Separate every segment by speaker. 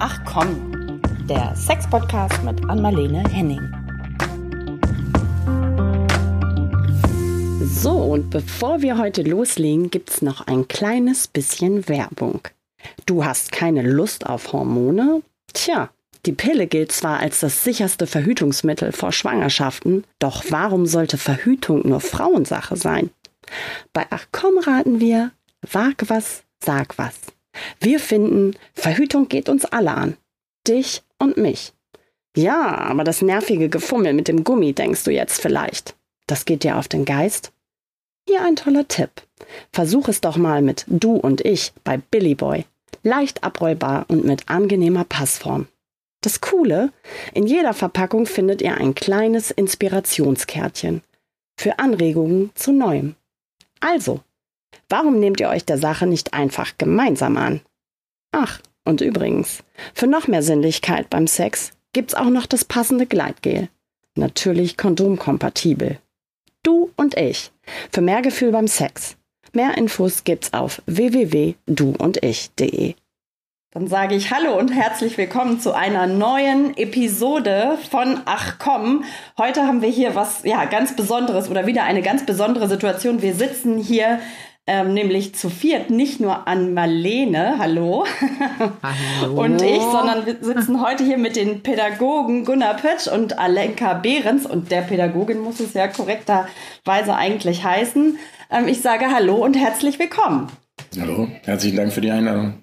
Speaker 1: Ach komm, der Sex-Podcast mit Anmalene Henning. So, und bevor wir heute loslegen, gibt's noch ein kleines bisschen Werbung. Du hast keine Lust auf Hormone? Tja, die Pille gilt zwar als das sicherste Verhütungsmittel vor Schwangerschaften, doch warum sollte Verhütung nur Frauensache sein? Bei Ach komm raten wir, wag was, sag was. Wir finden, Verhütung geht uns alle an. Dich und mich. Ja, aber das nervige Gefummel mit dem Gummi denkst du jetzt vielleicht. Das geht dir auf den Geist? Hier ein toller Tipp. Versuch es doch mal mit Du und ich bei Billy Boy. Leicht abrollbar und mit angenehmer Passform. Das Coole, in jeder Verpackung findet ihr ein kleines Inspirationskärtchen für Anregungen zu Neuem. Also, Warum nehmt ihr euch der Sache nicht einfach gemeinsam an? Ach, und übrigens, für noch mehr Sinnlichkeit beim Sex gibt's auch noch das passende Gleitgel. Natürlich kondomkompatibel. Du und ich. Für mehr Gefühl beim Sex. Mehr Infos gibt's auf www.duundich.de. Dann sage ich Hallo und herzlich willkommen zu einer neuen Episode von Ach komm. Heute haben wir hier was ja ganz Besonderes oder wieder eine ganz besondere Situation. Wir sitzen hier ähm, nämlich zu viert, nicht nur an Marlene, hallo, hallo. und ich, sondern wir sitzen heute hier mit den Pädagogen Gunnar Pötsch und Alenka Behrens und der Pädagogin muss es ja korrekterweise eigentlich heißen. Ähm, ich sage Hallo und herzlich willkommen.
Speaker 2: Hallo, herzlichen Dank für die Einladung.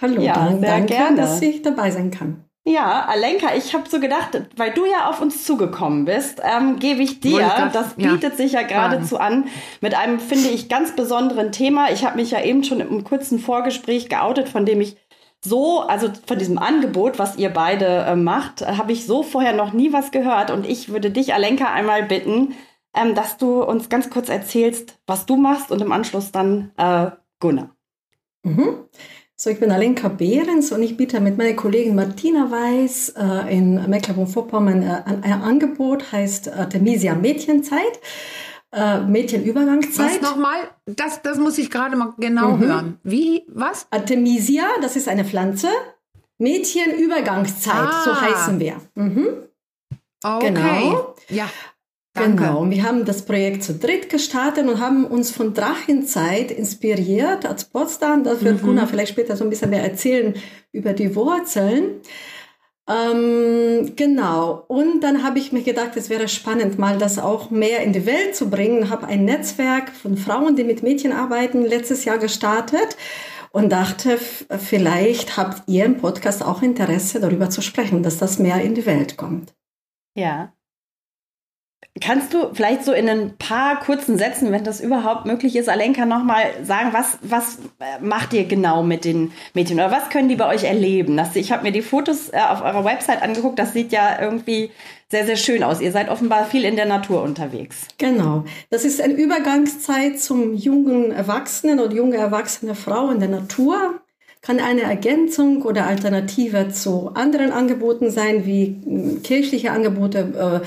Speaker 3: Hallo, ja, danke, sehr gerne. dass ich dabei sein kann.
Speaker 1: Ja, Alenka, ich habe so gedacht, weil du ja auf uns zugekommen bist, ähm, gebe ich dir, das, das, bietet ja, sich ja geradezu an, mit einem, finde ich, ganz besonderen Thema. Ich habe mich ja eben schon im kurzen Vorgespräch geoutet, von dem ich so, also von diesem Angebot, was ihr beide äh, macht, habe ich so vorher noch nie was gehört. Und ich würde dich, Alenka, einmal bitten, ähm, dass du uns ganz kurz erzählst, was du machst und im Anschluss dann äh, Gunnar.
Speaker 3: Mhm. So, ich bin Alenka Behrens und ich biete mit meiner Kollegin Martina Weiß äh, in Mecklenburg-Vorpommern äh, ein Angebot, heißt Artemisia Mädchenzeit, äh, Mädchenübergangszeit.
Speaker 4: Was nochmal? Das, das muss ich gerade mal genau mhm. hören. Wie, was?
Speaker 3: Artemisia, das ist eine Pflanze. Mädchenübergangszeit, ah. so heißen wir. Mhm.
Speaker 4: Okay. Genau. Ja.
Speaker 3: Danke. Genau, und wir haben das Projekt zu dritt gestartet und haben uns von Drachenzeit inspiriert als Potsdam. Da wird mhm. Gunnar vielleicht später so ein bisschen mehr erzählen über die Wurzeln. Ähm, genau. Und dann habe ich mir gedacht, es wäre spannend, mal das auch mehr in die Welt zu bringen. Habe ein Netzwerk von Frauen, die mit Mädchen arbeiten, letztes Jahr gestartet und dachte, vielleicht habt ihr im Podcast auch Interesse, darüber zu sprechen, dass das mehr in die Welt kommt.
Speaker 1: Ja, Kannst du vielleicht so in ein paar kurzen Sätzen, wenn das überhaupt möglich ist, Alenka, nochmal sagen, was, was äh, macht ihr genau mit den Mädchen oder was können die bei euch erleben? Das, ich habe mir die Fotos äh, auf eurer Website angeguckt, das sieht ja irgendwie sehr, sehr schön aus. Ihr seid offenbar viel in der Natur unterwegs.
Speaker 3: Genau. Das ist eine Übergangszeit zum jungen Erwachsenen oder junge erwachsene Frau in der Natur kann eine Ergänzung oder Alternative zu anderen Angeboten sein, wie hm, kirchliche Angebote, äh,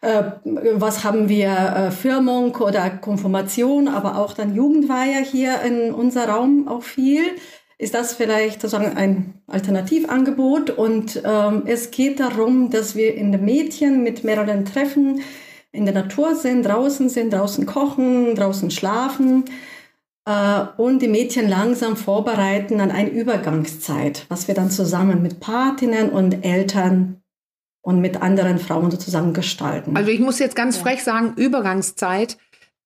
Speaker 3: was haben wir, äh, Firmung oder Konfirmation, aber auch dann Jugendweihe hier in unser Raum auch viel. Ist das vielleicht sozusagen ein Alternativangebot? Und ähm, es geht darum, dass wir in den Mädchen mit mehreren Treffen in der Natur sind, draußen sind, draußen kochen, draußen schlafen äh, und die Mädchen langsam vorbereiten an eine Übergangszeit, was wir dann zusammen mit Patinnen und Eltern und mit anderen Frauen sozusagen gestalten.
Speaker 4: Also ich muss jetzt ganz frech sagen, Übergangszeit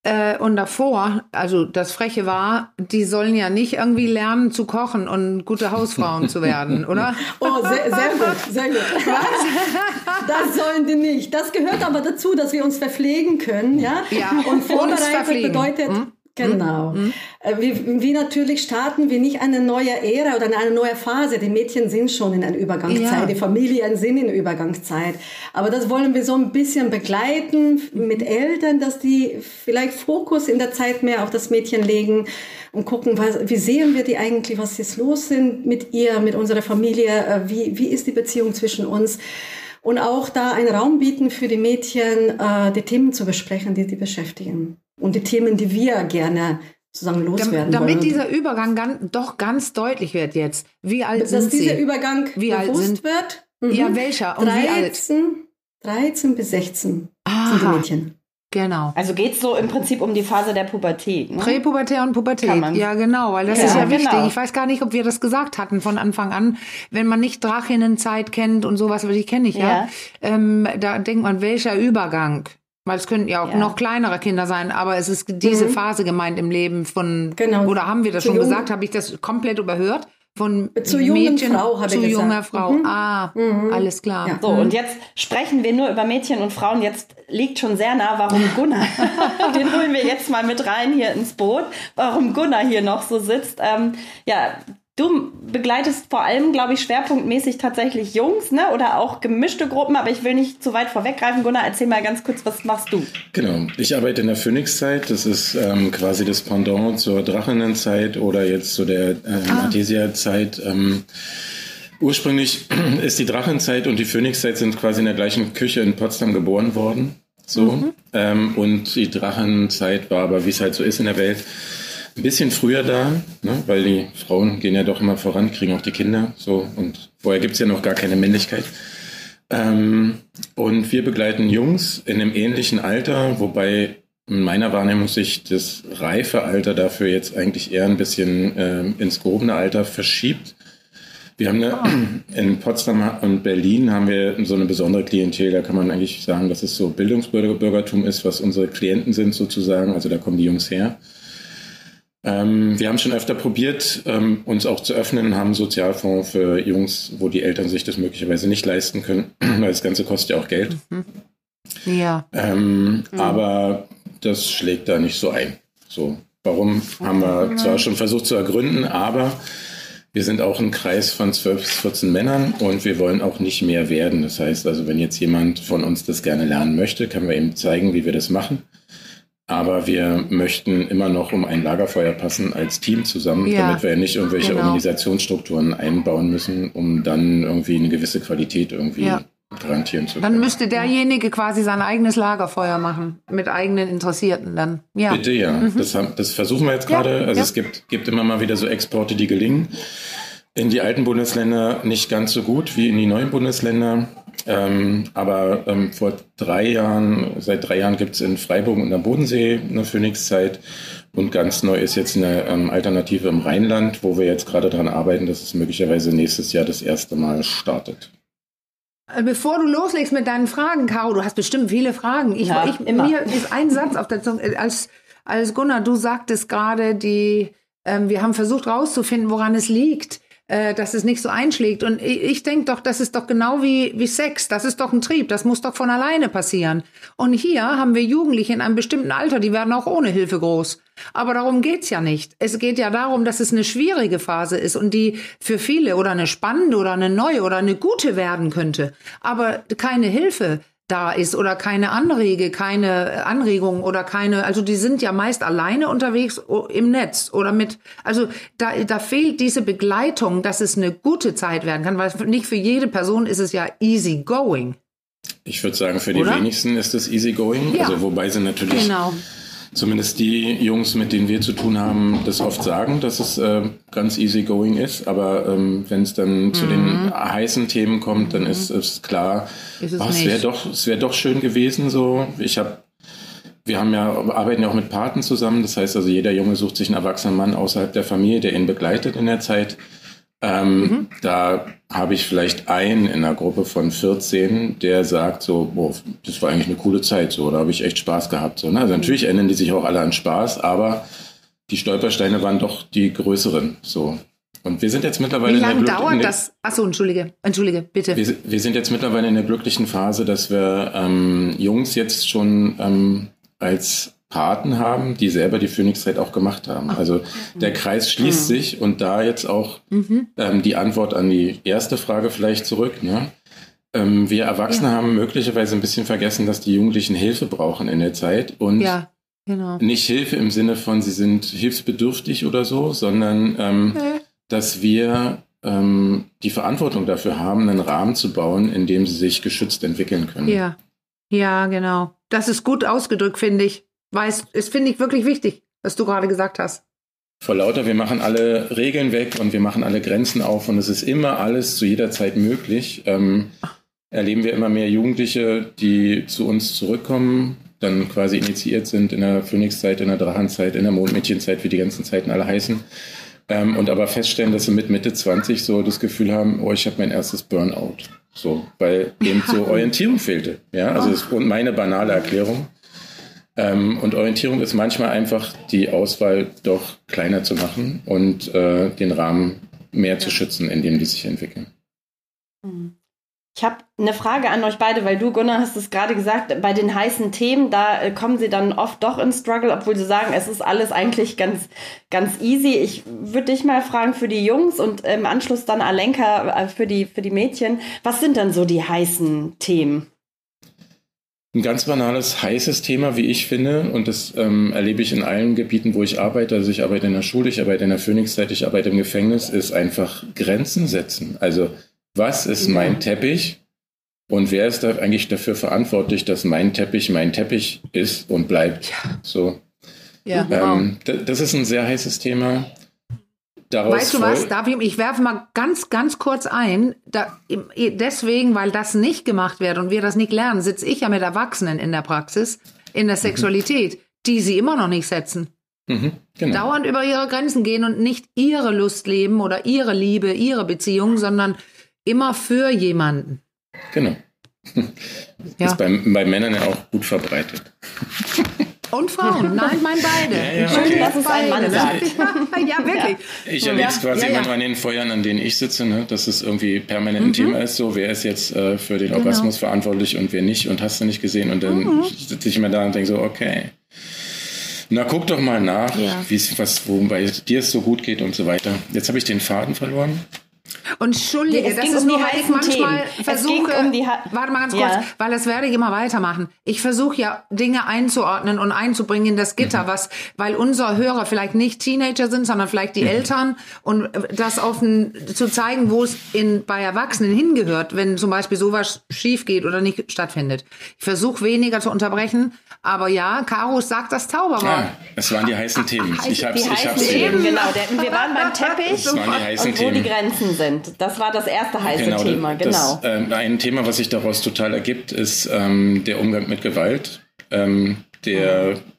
Speaker 4: äh, und davor, also das Freche war, die sollen ja nicht irgendwie lernen zu kochen und gute Hausfrauen zu werden, oder?
Speaker 3: Oh, sehr, sehr gut, sehr gut. Was? Das sollen die nicht. Das gehört aber dazu, dass wir uns verpflegen können, ja?
Speaker 4: Ja.
Speaker 3: Und vorbereitet bedeutet, hm? Genau. Mhm. Wie, wie, natürlich starten wir nicht eine neue Ära oder eine neue Phase. Die Mädchen sind schon in einer Übergangszeit, ja. die Familien sind in Übergangszeit. Aber das wollen wir so ein bisschen begleiten mit Eltern, dass die vielleicht Fokus in der Zeit mehr auf das Mädchen legen und gucken, was, wie sehen wir die eigentlich, was ist los sind mit ihr, mit unserer Familie, äh, wie, wie ist die Beziehung zwischen uns und auch da einen Raum bieten für die Mädchen, äh, die Themen zu besprechen, die sie beschäftigen und die Themen, die wir gerne sozusagen loswerden
Speaker 4: Damit
Speaker 3: wollen.
Speaker 4: dieser Übergang ganz, doch ganz deutlich wird jetzt. Wie alt
Speaker 3: dass
Speaker 4: sind
Speaker 3: dieser
Speaker 4: Sie?
Speaker 3: Übergang
Speaker 4: Wie alt
Speaker 3: bewusst
Speaker 4: sind-
Speaker 3: wird. Mhm.
Speaker 4: Ja, welcher und wie alt?
Speaker 3: 13, 13 bis 16 sind die
Speaker 4: Aha,
Speaker 3: Mädchen.
Speaker 4: genau.
Speaker 1: Also geht es so im Prinzip um die Phase der Pubertät. Ne?
Speaker 4: Präpubertär und Pubertät.
Speaker 1: Kann man-
Speaker 4: Ja, genau, weil das
Speaker 1: Ja,
Speaker 4: ist ja wichtig.
Speaker 1: genau.
Speaker 4: Ich weiß gar nicht, ob wir das gesagt hatten von Anfang an. Wenn man nicht Drachinnenzeit kennt und sowas, weil die kenne ich ja,
Speaker 1: Ja.
Speaker 4: ähm, da denkt man, welcher Übergang? Weil es könnten ja auch
Speaker 1: Ja.
Speaker 4: noch kleinere Kinder sein, aber es ist diese Phase gemeint im Leben von,
Speaker 3: Genau.
Speaker 4: oder haben wir das
Speaker 3: Zu
Speaker 4: schon
Speaker 3: jung-
Speaker 4: gesagt? Habe ich das komplett überhört? Von
Speaker 3: Zur jungen
Speaker 4: Mädchen
Speaker 3: Frau, habe
Speaker 4: zu
Speaker 3: ich gesagt.
Speaker 4: junger Frau.
Speaker 3: Mhm.
Speaker 4: Ah, alles klar.
Speaker 3: Ja.
Speaker 1: So, und jetzt sprechen wir nur über Mädchen und Frauen. Jetzt liegt schon sehr nah, warum Gunnar, den holen wir jetzt mal mit rein hier ins Boot, warum Gunnar hier noch so sitzt. Ähm, ja, du begleitest vor allem, glaube ich, schwerpunktmäßig tatsächlich Jungs, ne? Oder auch gemischte Gruppen, aber ich will nicht zu weit vorweggreifen. Gunnar, erzähl mal ganz kurz, was machst du?
Speaker 2: Genau. Ich arbeite in der Phönixzeit. Das ist ähm, quasi das Pendant zur Drachennenzeit oder jetzt zu der ähm, Artesia-Zeit. Ähm, ursprünglich ist die Drachenzeit und die Phönixzeit sind quasi in der gleichen Küche in Potsdam geboren worden. So. Ähm, und die Drachenzeit war aber, wie es halt so ist in der Welt, ein bisschen früher da, ne? weil die Frauen gehen ja doch immer voran, kriegen auch die Kinder. So. Und vorher gibt's ja noch gar keine Männlichkeit. Ähm, und wir begleiten Jungs in einem ähnlichen Alter, wobei in meiner Wahrnehmung sich das reife Alter dafür jetzt eigentlich eher ein bisschen ähm, ins gehobene Alter verschiebt. Wir haben eine, in Potsdam und Berlin haben wir so eine besondere Klientel, da kann man eigentlich sagen, dass es so Bildungsbürgertum ist, was unsere Klienten sind sozusagen, also da kommen die Jungs her. Ähm, wir haben schon öfter probiert, ähm, uns auch zu öffnen, haben einen Sozialfonds für Jungs, wo die Eltern sich das möglicherweise nicht leisten können, weil das Ganze kostet ja auch Geld.
Speaker 4: Ja.
Speaker 2: Ähm, Aber das schlägt da nicht so ein. So, warum haben wir zwar schon versucht zu ergründen, aber wir sind auch ein Kreis von 12 bis 14 Männern und wir wollen auch nicht mehr werden. Das heißt also, wenn jetzt jemand von uns das gerne lernen möchte, können wir ihm zeigen, wie wir das machen. Aber wir möchten immer noch um ein Lagerfeuer passen als Team zusammen,
Speaker 4: Ja,
Speaker 2: damit wir nicht irgendwelche
Speaker 4: genau.
Speaker 2: Organisationsstrukturen einbauen müssen, um dann irgendwie eine gewisse Qualität irgendwie
Speaker 4: Ja.
Speaker 2: garantieren zu können.
Speaker 4: Dann müsste derjenige quasi sein eigenes Lagerfeuer machen. Mit eigenen Interessierten dann. Ja.
Speaker 2: Bitte, ja. Das, haben, das versuchen wir jetzt gerade. Also es gibt, gibt immer mal wieder so Exporte, die gelingen. In die alten Bundesländer nicht ganz so gut wie in die neuen Bundesländer. Ähm, aber ähm, vor drei Jahren, seit drei Jahren gibt es in Freiburg und am Bodensee eine Phoenix-Zeit. Und ganz neu ist jetzt eine ähm, Alternative im Rheinland, wo wir jetzt gerade dran arbeiten, dass es möglicherweise nächstes Jahr das erste Mal startet.
Speaker 4: Äh, Bevor du loslegst mit deinen Fragen, Caro, du hast bestimmt viele Fragen. Ich,
Speaker 1: Ja,
Speaker 4: ich,
Speaker 1: immer.
Speaker 4: Mir ist ein Satz auf der Zunge. Äh, Als, als Gunnar, du sagtest gerade, die, ähm, wir haben versucht rauszufinden, woran es liegt, äh, dass es nicht so einschlägt. Und ich, ich denke doch, das ist doch genau wie, wie Sex. Das ist doch ein Trieb. Das muss doch von alleine passieren. Und hier haben wir Jugendliche in einem bestimmten Alter, die werden auch ohne Hilfe groß. Aber darum geht's ja nicht. Es geht ja darum, dass es eine schwierige Phase ist und die für viele oder eine spannende oder eine neue oder eine gute werden könnte. Aber keine Hilfe da ist oder keine Anrege, keine Anregung oder keine, also die sind ja meist alleine unterwegs im Netz oder mit, also da, da fehlt diese Begleitung, dass es eine gute Zeit werden kann, weil nicht für jede Person ist es ja easy going.
Speaker 2: Ich würde sagen, für die
Speaker 4: Oder?
Speaker 2: wenigsten ist es easygoing.
Speaker 4: Ja.
Speaker 2: Also wobei sie natürlich
Speaker 4: Genau.
Speaker 2: Zumindest die Jungs, mit denen wir zu tun haben, das oft sagen, dass es äh, ganz easygoing ist. Aber ähm, wenn es dann zu den heißen Themen kommt, dann ist es klar,
Speaker 4: Mhm. Ist es
Speaker 2: oh, es wäre doch, es wäre doch schön gewesen. So, ich habe wir haben ja, arbeiten ja auch mit Paten zusammen. Das heißt also, jeder Junge sucht sich einen erwachsenen Mann außerhalb der Familie, der ihn begleitet in der Zeit. Ähm,
Speaker 4: Mhm.
Speaker 2: Da habe ich vielleicht einen in einer Gruppe von 14, der sagt so, boah, das war eigentlich eine coole Zeit, so, da habe ich echt Spaß gehabt. So, ne? Also natürlich erinnern die sich auch alle an Spaß, aber die Stolpersteine waren doch die größeren. So. Und wir sind jetzt mittlerweile
Speaker 4: Wie
Speaker 2: in der
Speaker 4: lange dauert
Speaker 2: der-
Speaker 4: das? Achso, entschuldige, entschuldige, bitte.
Speaker 2: wir, wir sind jetzt mittlerweile in der glücklichen Phase, dass wir ähm, Jungs jetzt schon ähm, als Paten haben, die selber die Phoenix-Zeit auch gemacht haben. Also der Kreis schließt sich und da jetzt auch ähm, die Antwort an die erste Frage vielleicht zurück. Ne? Ähm, wir Erwachsene haben möglicherweise ein bisschen vergessen, dass die Jugendlichen Hilfe brauchen in der Zeit und
Speaker 4: Ja, genau.
Speaker 2: nicht Hilfe im Sinne von, sie sind hilfsbedürftig oder so, sondern ähm, dass wir ähm, die Verantwortung dafür haben, einen Rahmen zu bauen, in dem sie sich geschützt entwickeln können.
Speaker 4: Ja, ja, genau. Das ist gut ausgedrückt, finde ich. Weiß, ist finde ich wirklich wichtig. was du gerade gesagt hast.
Speaker 2: Vor lauter, wir machen alle Regeln weg und wir machen alle Grenzen auf und es ist immer alles zu jeder Zeit möglich. Ähm, erleben wir immer mehr Jugendliche, die zu uns zurückkommen, dann quasi initiiert sind in der Phönixzeit, in der Drachenzeit, in der Mondmädchenzeit, wie die ganzen Zeiten alle heißen. Ähm, und aber feststellen, dass sie mit Mitte 20 so das Gefühl haben, oh, ich habe mein erstes Burnout. So, weil eben so Orientierung fehlte. Ja, also das ist meine banale Erklärung. Ähm, und Orientierung ist manchmal einfach die Auswahl doch kleiner zu machen und äh, den Rahmen mehr zu schützen, in dem die sich entwickeln.
Speaker 1: Mhm. Ich habe eine Frage an euch beide, weil du, Gunnar, hast es gerade gesagt, bei den heißen Themen, da äh, kommen sie dann oft doch in Struggle, obwohl sie sagen, es ist alles eigentlich ganz, ganz easy. Ich würde dich mal fragen für die Jungs und im Anschluss dann Alenka äh, für die, für die Mädchen. Was sind dann so die heißen Themen?
Speaker 2: Ein ganz banales, heißes Thema, wie ich finde, und das ähm, erlebe ich in allen Gebieten, wo ich arbeite. Also ich arbeite in der Schule, ich arbeite in der Phoenixzeit, ich arbeite im Gefängnis, ist einfach Grenzen setzen. Also was ist ja. mein Teppich und wer ist da eigentlich dafür verantwortlich, dass mein Teppich mein Teppich ist und bleibt? Ja. So. Ja, ähm, das ist ein sehr heißes Thema.
Speaker 4: Daraus weißt du was, darf ich, ich werfe mal ganz, ganz kurz ein. Da, deswegen, weil das nicht gemacht wird und wir das nicht lernen, sitze ich ja mit Erwachsenen in der Praxis, in der mhm. Sexualität, mhm. die sie immer noch nicht setzen. Mhm, genau. Dauernd über ihre Grenzen gehen und nicht ihre Lust leben oder ihre Liebe, ihre Beziehung, sondern immer für jemanden.
Speaker 2: Genau. Ja. Ist bei, bei Männern ja auch gut verbreitet.
Speaker 4: Und Frauen, nein, ich meine beide. Ja,
Speaker 1: ja, Schön, okay. dass es ein Mann sagt.
Speaker 4: ja, wirklich.
Speaker 2: Ich erlebe es quasi ja, manchmal in den Feuern, an denen ich sitze, ne, dass es irgendwie permanent ein mhm. Thema ist. So, wer ist jetzt äh, für den genau. Orgasmus verantwortlich und wer nicht und hast du nicht gesehen? Und dann mhm. sitze ich immer da und denke so, okay. Na, guck doch mal nach, wie es was, wo bei dir es so gut geht und so weiter. Jetzt habe ich den Faden verloren.
Speaker 4: Und entschuldige, nee, das ist um nur, weil ich manchmal Themen. versuche, um warte mal ganz kurz, ja. weil das werde ich immer weitermachen. Ich versuche ja Dinge einzuordnen und einzubringen in das Gitter, mhm. was, weil unsere Hörer vielleicht nicht Teenager sind, sondern vielleicht die mhm. Eltern und das offen zu zeigen, wo es in, bei Erwachsenen hingehört, wenn zum Beispiel sowas schief geht oder nicht stattfindet. Ich versuche weniger zu unterbrechen, aber ja, Caro sagt das Zauberwort. Ja,
Speaker 2: es waren die heißen Themen.
Speaker 1: Ich hab's, die ich hab's Themen, genau. Wir waren beim Teppich und wo Themen. die Grenzen sind sind. Das war das erste heiße genau, Thema, genau.
Speaker 2: Das, äh, ein Thema, was sich daraus total ergibt, ist ähm, der Umgang mit Gewalt, ähm, der mhm.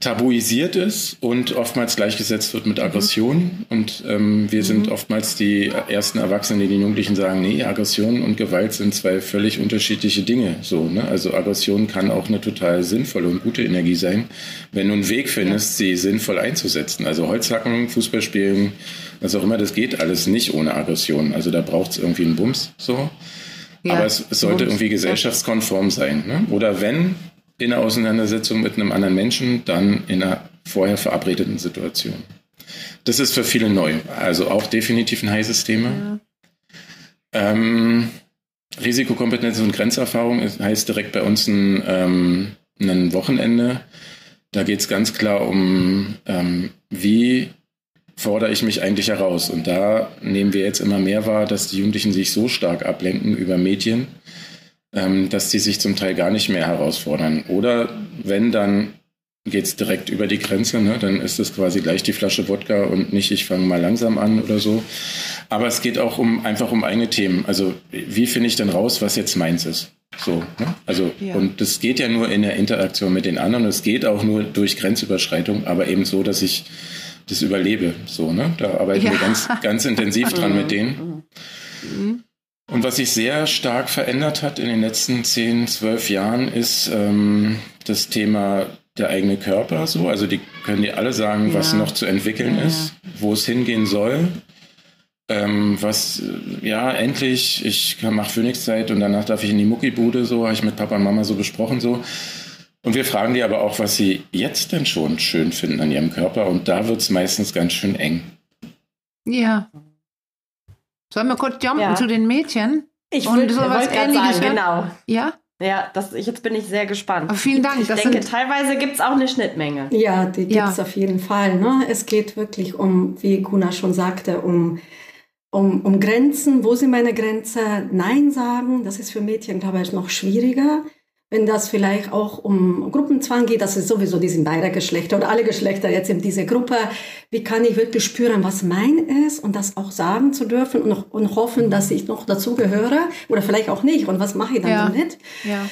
Speaker 2: Tabuisiert ist und oftmals gleichgesetzt wird mit Aggression. Mhm. Und ähm, wir mhm. sind oftmals die ersten Erwachsenen, die den Jugendlichen sagen, nee, Aggression und Gewalt sind zwei völlig unterschiedliche Dinge. So, ne? Also Aggression kann auch eine total sinnvolle und gute Energie sein, wenn du einen Weg findest, sie sinnvoll einzusetzen. Also Holzhacken, Fußball spielen, was auch immer, das geht alles nicht ohne Aggression. Also da braucht es irgendwie einen Bums so. Ja, Aber es, es sollte Bums. irgendwie gesellschaftskonform sein. Ne? Oder wenn in einer Auseinandersetzung mit einem anderen Menschen, dann in einer vorher verabredeten Situation. Das ist für viele neu. Also auch definitiv ein heißes Thema. Ja. Ähm, Risikokompetenz und Grenzerfahrung heißt direkt bei uns ein, ähm, ein Wochenende. Da geht es ganz klar um, ähm, wie fordere ich mich eigentlich heraus. Und da nehmen wir jetzt immer mehr wahr, dass die Jugendlichen sich so stark ablenken über Medien, dass sie sich zum Teil gar nicht mehr herausfordern. Oder wenn, dann geht es direkt über die Grenze, ne? dann ist es quasi gleich die Flasche Wodka und nicht, ich fange mal langsam an oder so. Aber es geht auch um einfach um eigene Themen. Also wie finde ich denn raus, was jetzt meins ist? So, ne? also ja. und das geht ja nur in der Interaktion mit den anderen. Es geht auch nur durch Grenzüberschreitung, aber eben so, dass ich das überlebe. So, ne? Da arbeiten ja. wir ganz, ganz intensiv dran mit denen. Mhm. Und was sich sehr stark verändert hat in den letzten 10, 12 Jahren, ist ähm, das Thema der eigene Körper. So, also die können dir alle sagen, ja. was noch zu entwickeln ja. ist, wo es hingehen soll. Ähm, was, ja, endlich, ich mache Phoenix-Zeit und danach darf ich in die Muckibude, so habe ich mit Papa und Mama so besprochen, so. Und wir fragen die aber auch, was sie jetzt denn schon schön finden an ihrem Körper. Und da wird es meistens ganz schön eng.
Speaker 4: Ja. Sollen wir kurz jumpen ja. zu den Mädchen?
Speaker 1: Ich würde sowas ähnliches sagen, genau.
Speaker 4: Ja?
Speaker 1: Ja, das, ich, jetzt bin ich sehr gespannt.
Speaker 4: Aber vielen Dank.
Speaker 1: Ich das denke, teilweise gibt es auch eine Schnittmenge.
Speaker 3: Ja, die gibt es ja. auf jeden Fall. Ne? Es geht wirklich um, wie Kuna schon sagte, um, um, um Grenzen. Wo sind meine Grenzen? Nein sagen, das ist für Mädchen, glaube ich, noch schwieriger wenn das vielleicht auch um Gruppenzwang geht, das ist sowieso, die sind beide Geschlechter oder alle Geschlechter jetzt in dieser Gruppe. Wie kann ich wirklich spüren, was mein ist und das auch sagen zu dürfen und, und hoffen, dass ich noch dazugehöre oder vielleicht auch nicht und was mache ich dann ja. damit? Ja.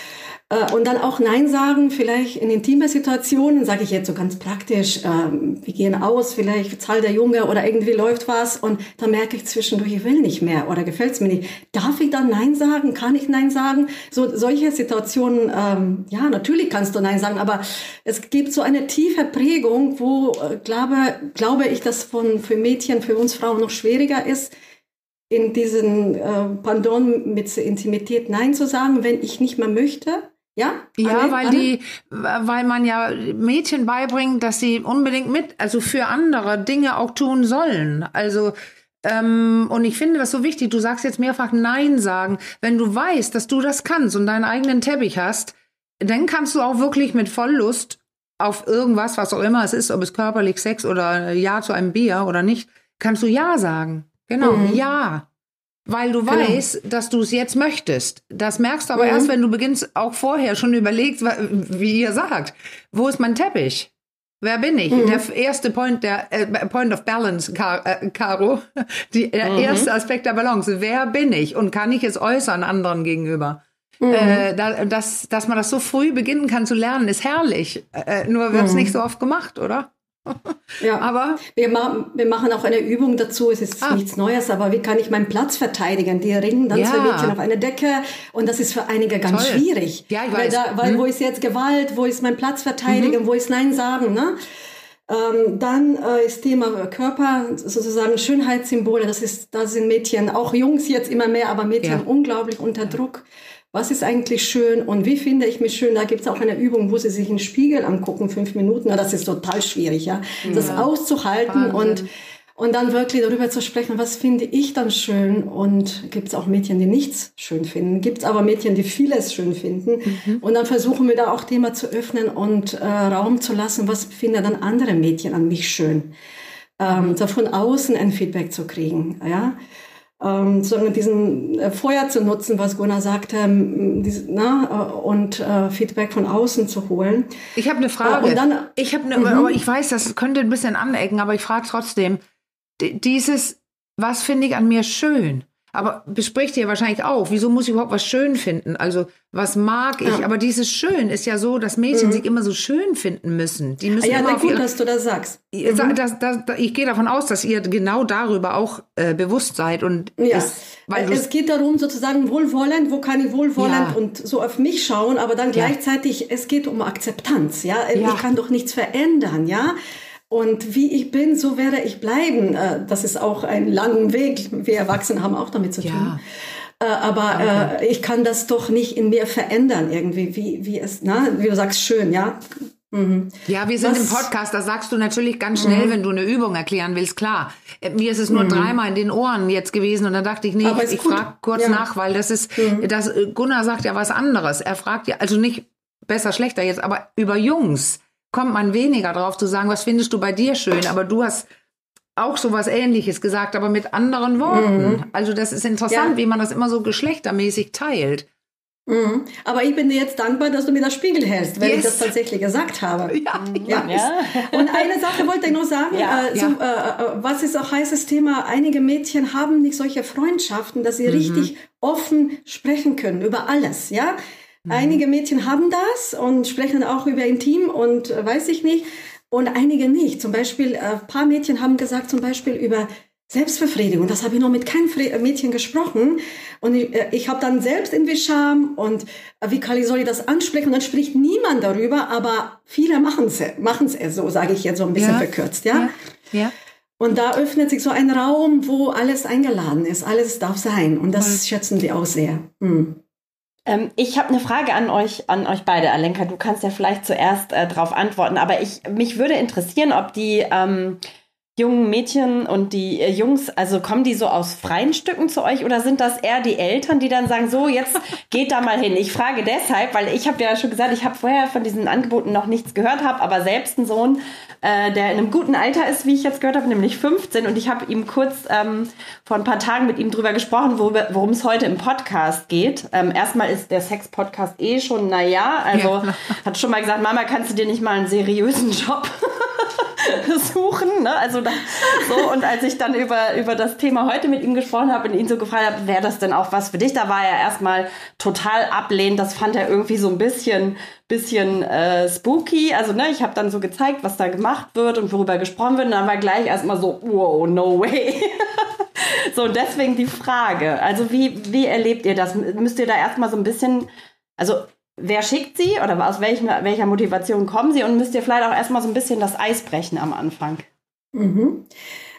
Speaker 3: Äh, und dann auch Nein sagen, vielleicht in intimer Situationen, sage ich jetzt so ganz praktisch, ähm, wir gehen aus, vielleicht zahlt der Junge oder irgendwie läuft was und dann merke ich zwischendurch, ich will nicht mehr oder gefällt es mir nicht. Darf ich dann Nein sagen? Kann ich Nein sagen? So solche Situationen, ähm, ja, natürlich kannst du Nein sagen, aber es gibt so eine tiefe Prägung, wo äh, glaube, glaube ich, dass von für Mädchen, für uns Frauen noch schwieriger ist, in diesen äh, Pendant mit Intimität Nein zu sagen, wenn ich nicht mehr möchte ja?
Speaker 4: Ja, Anne, weil Anne? die, weil man ja Mädchen beibringt, dass sie unbedingt mit, also für andere Dinge auch tun sollen. Also ähm, und ich finde das so wichtig. Du sagst jetzt mehrfach Nein sagen. Wenn du weißt, dass du das kannst und deinen eigenen Teppich hast, dann kannst du auch wirklich mit Volllust auf irgendwas, was auch immer es ist, ob es körperlich Sex oder Ja zu einem Bier oder nicht, kannst du Ja sagen. Genau, mhm. Ja. Weil du genau. weißt, dass du es jetzt möchtest. Das merkst du aber mhm. erst, wenn du beginnst, auch vorher schon überlegst, wie ihr sagt, wo ist mein Teppich? Wer bin ich? Mhm. Der erste Point, der äh, Point of Balance, Car äh, Caro, die, der mhm. erste Aspekt der Balance. Wer bin ich? Und kann ich es äußern anderen gegenüber? Mhm. Äh, da, dass, dass man das so früh beginnen kann zu lernen, ist herrlich. Äh, nur wird es mhm. nicht so oft gemacht, oder?
Speaker 3: Ja, aber wir, ma wir, machen auch eine Übung dazu. Es ist ah. nichts Neues, aber wie kann ich meinen Platz verteidigen? Die ringen dann ja. zwei Mädchen auf eine Decke und das ist für einige ganz Toll. schwierig. Ja, ich weil, weiß. Da, weil hm. wo ist jetzt Gewalt? Wo ist mein Platz verteidigen? Mhm. Wo ist Nein sagen? Ne? Ähm, dann äh, ist Thema Körper, sozusagen Schönheitssymbole. Das ist, da sind Mädchen, auch Jungs jetzt immer mehr, aber Mädchen ja. unglaublich unter Druck was ist eigentlich schön und wie finde ich mich schön. Da gibt es auch eine Übung, wo sie sich einen Spiegel angucken, fünf Minuten. das ist total schwierig, ja, das auszuhalten und und dann wirklich darüber zu sprechen, was finde ich dann schön? Und gibt es auch Mädchen, die nichts schön finden, gibt es aber Mädchen, die vieles schön finden? Mhm. und dann versuchen wir da auch Thema zu öffnen und äh, Raum zu lassen, was finden dann andere Mädchen an mich schön, ähm, so von außen ein Feedback zu kriegen, ja ähm, sondern diesen äh, Feuer zu nutzen, was Gunnar sagte, ähm, diese, na, äh, und äh, Feedback von außen zu holen.
Speaker 4: Ich habe eine Frage. Äh, dann, ich habe, ne, mhm. aber ich weiß, das könnte ein bisschen anecken, aber ich frage trotzdem: Dieses, was finde ich an mir schön? Aber bespricht ihr wahrscheinlich auch, wieso muss ich überhaupt was schön finden? Also, was mag ich? Ja. Aber dieses Schön ist ja so, dass Mädchen mhm. sich immer so schön finden müssen. Die müssen
Speaker 3: ja,
Speaker 4: immer
Speaker 3: na gut, ihre, dass du das sagst.
Speaker 4: Mhm. Das, das, das, ich gehe davon aus, dass ihr genau darüber auch äh, bewusst seid. Und
Speaker 3: ja. Es, weil es geht darum, sozusagen wohlwollend, wo kann ich wohlwollend ja. und so auf mich schauen, aber dann gleichzeitig, es geht um Akzeptanz. Ja? Ich kann doch nichts verändern. Ja. Und wie ich bin, so werde ich bleiben. Äh, das ist auch ein langer Weg. Wir Erwachsene haben auch damit zu tun. Ja. Äh, aber okay. Äh, ich kann das doch nicht in mir verändern irgendwie, wie, wie es, na, wie du sagst, schön, ja.
Speaker 4: Mhm. Ja, wir sind Was? im Podcast, da sagst du natürlich ganz schnell, mhm. wenn du eine Übung erklären willst, klar. Mir ist es nur mhm. dreimal in den Ohren jetzt gewesen und da dachte ich, nee, Aber ich, ich frage kurz ja. nach, weil das ist, mhm. das, Gunnar sagt ja was anderes. Er fragt ja, also nicht besser, schlechter jetzt, aber über Jungs kommt man weniger drauf zu sagen, was findest du bei dir schön, aber du hast auch so was ähnliches gesagt, aber mit anderen Worten. Mhm. Also das ist interessant, ja. wie man das immer so geschlechtermäßig teilt.
Speaker 3: Mhm. Aber ich bin dir jetzt dankbar, dass du mir das Spiegel hältst, weil yes. ich das tatsächlich gesagt habe. Ja, ja. ja. Und eine Sache wollte ich noch sagen, ja. Äh, so, äh, äh, was ist auch heißes Thema, einige Mädchen haben nicht solche Freundschaften, dass sie mhm. richtig offen sprechen können über alles, ja. Mhm. Einige Mädchen haben das und sprechen auch über Intim und äh, weiß ich nicht. Und einige nicht. Zum Beispiel, ein äh, paar Mädchen haben gesagt, zum Beispiel über Selbstbefriedigung. Das habe ich noch mit keinem äh, Mädchen gesprochen. Und ich, ich habe dann selbst irgendwie Scham und wie soll ich das ansprechen? Und dann spricht niemand darüber, aber viele machen es machen es so, sage ich jetzt so ein bisschen ja. verkürzt. Ja? ja. ja. Und da öffnet sich so ein Raum, wo alles eingeladen ist, alles darf sein. Und das mhm. schätzen wir auch sehr. Hm.
Speaker 1: Ähm, ich habe eine Frage an euch, an euch beide, Alenka. Du kannst ja vielleicht zuerst äh, darauf antworten, aber ich mich würde interessieren, ob die ähm, jungen Mädchen und die äh, Jungs, also kommen die so aus freien Stücken zu euch oder sind das eher die Eltern, die dann sagen, so jetzt geht da mal hin? Ich frage deshalb, weil ich habe ja schon gesagt, ich habe vorher von diesen Angeboten noch nichts gehört, habe aber selbst einen Sohn, äh, der in einem guten Alter ist, wie ich jetzt gehört habe, nämlich 15 und ich habe ihm kurz ähm, vor ein paar Tagen mit ihm drüber gesprochen, worum es heute im Podcast geht. Ähm, erstmal ist der Sex-Podcast eh schon, naja, also ja. hat schon mal gesagt, Mama, kannst du dir nicht mal einen seriösen Job suchen. Ne? Also da, so, und als ich dann über, über das Thema heute mit ihm gesprochen habe und ihn so gefragt habe, wäre das denn auch was für dich? Da war er erstmal total ablehnend. Das fand er irgendwie so ein bisschen, bisschen äh, spooky. Also, ne, ich habe dann so gezeigt, was da gemacht wird und worüber gesprochen wird. Und dann war gleich erstmal so, wow, no way. so, und deswegen die Frage. Also, wie, wie erlebt ihr das? Müsst ihr da erstmal so ein bisschen, also wer schickt sie oder aus welchen, welcher Motivation kommen sie und müsst ihr vielleicht auch erstmal so ein bisschen das Eis brechen am Anfang.
Speaker 3: Mhm.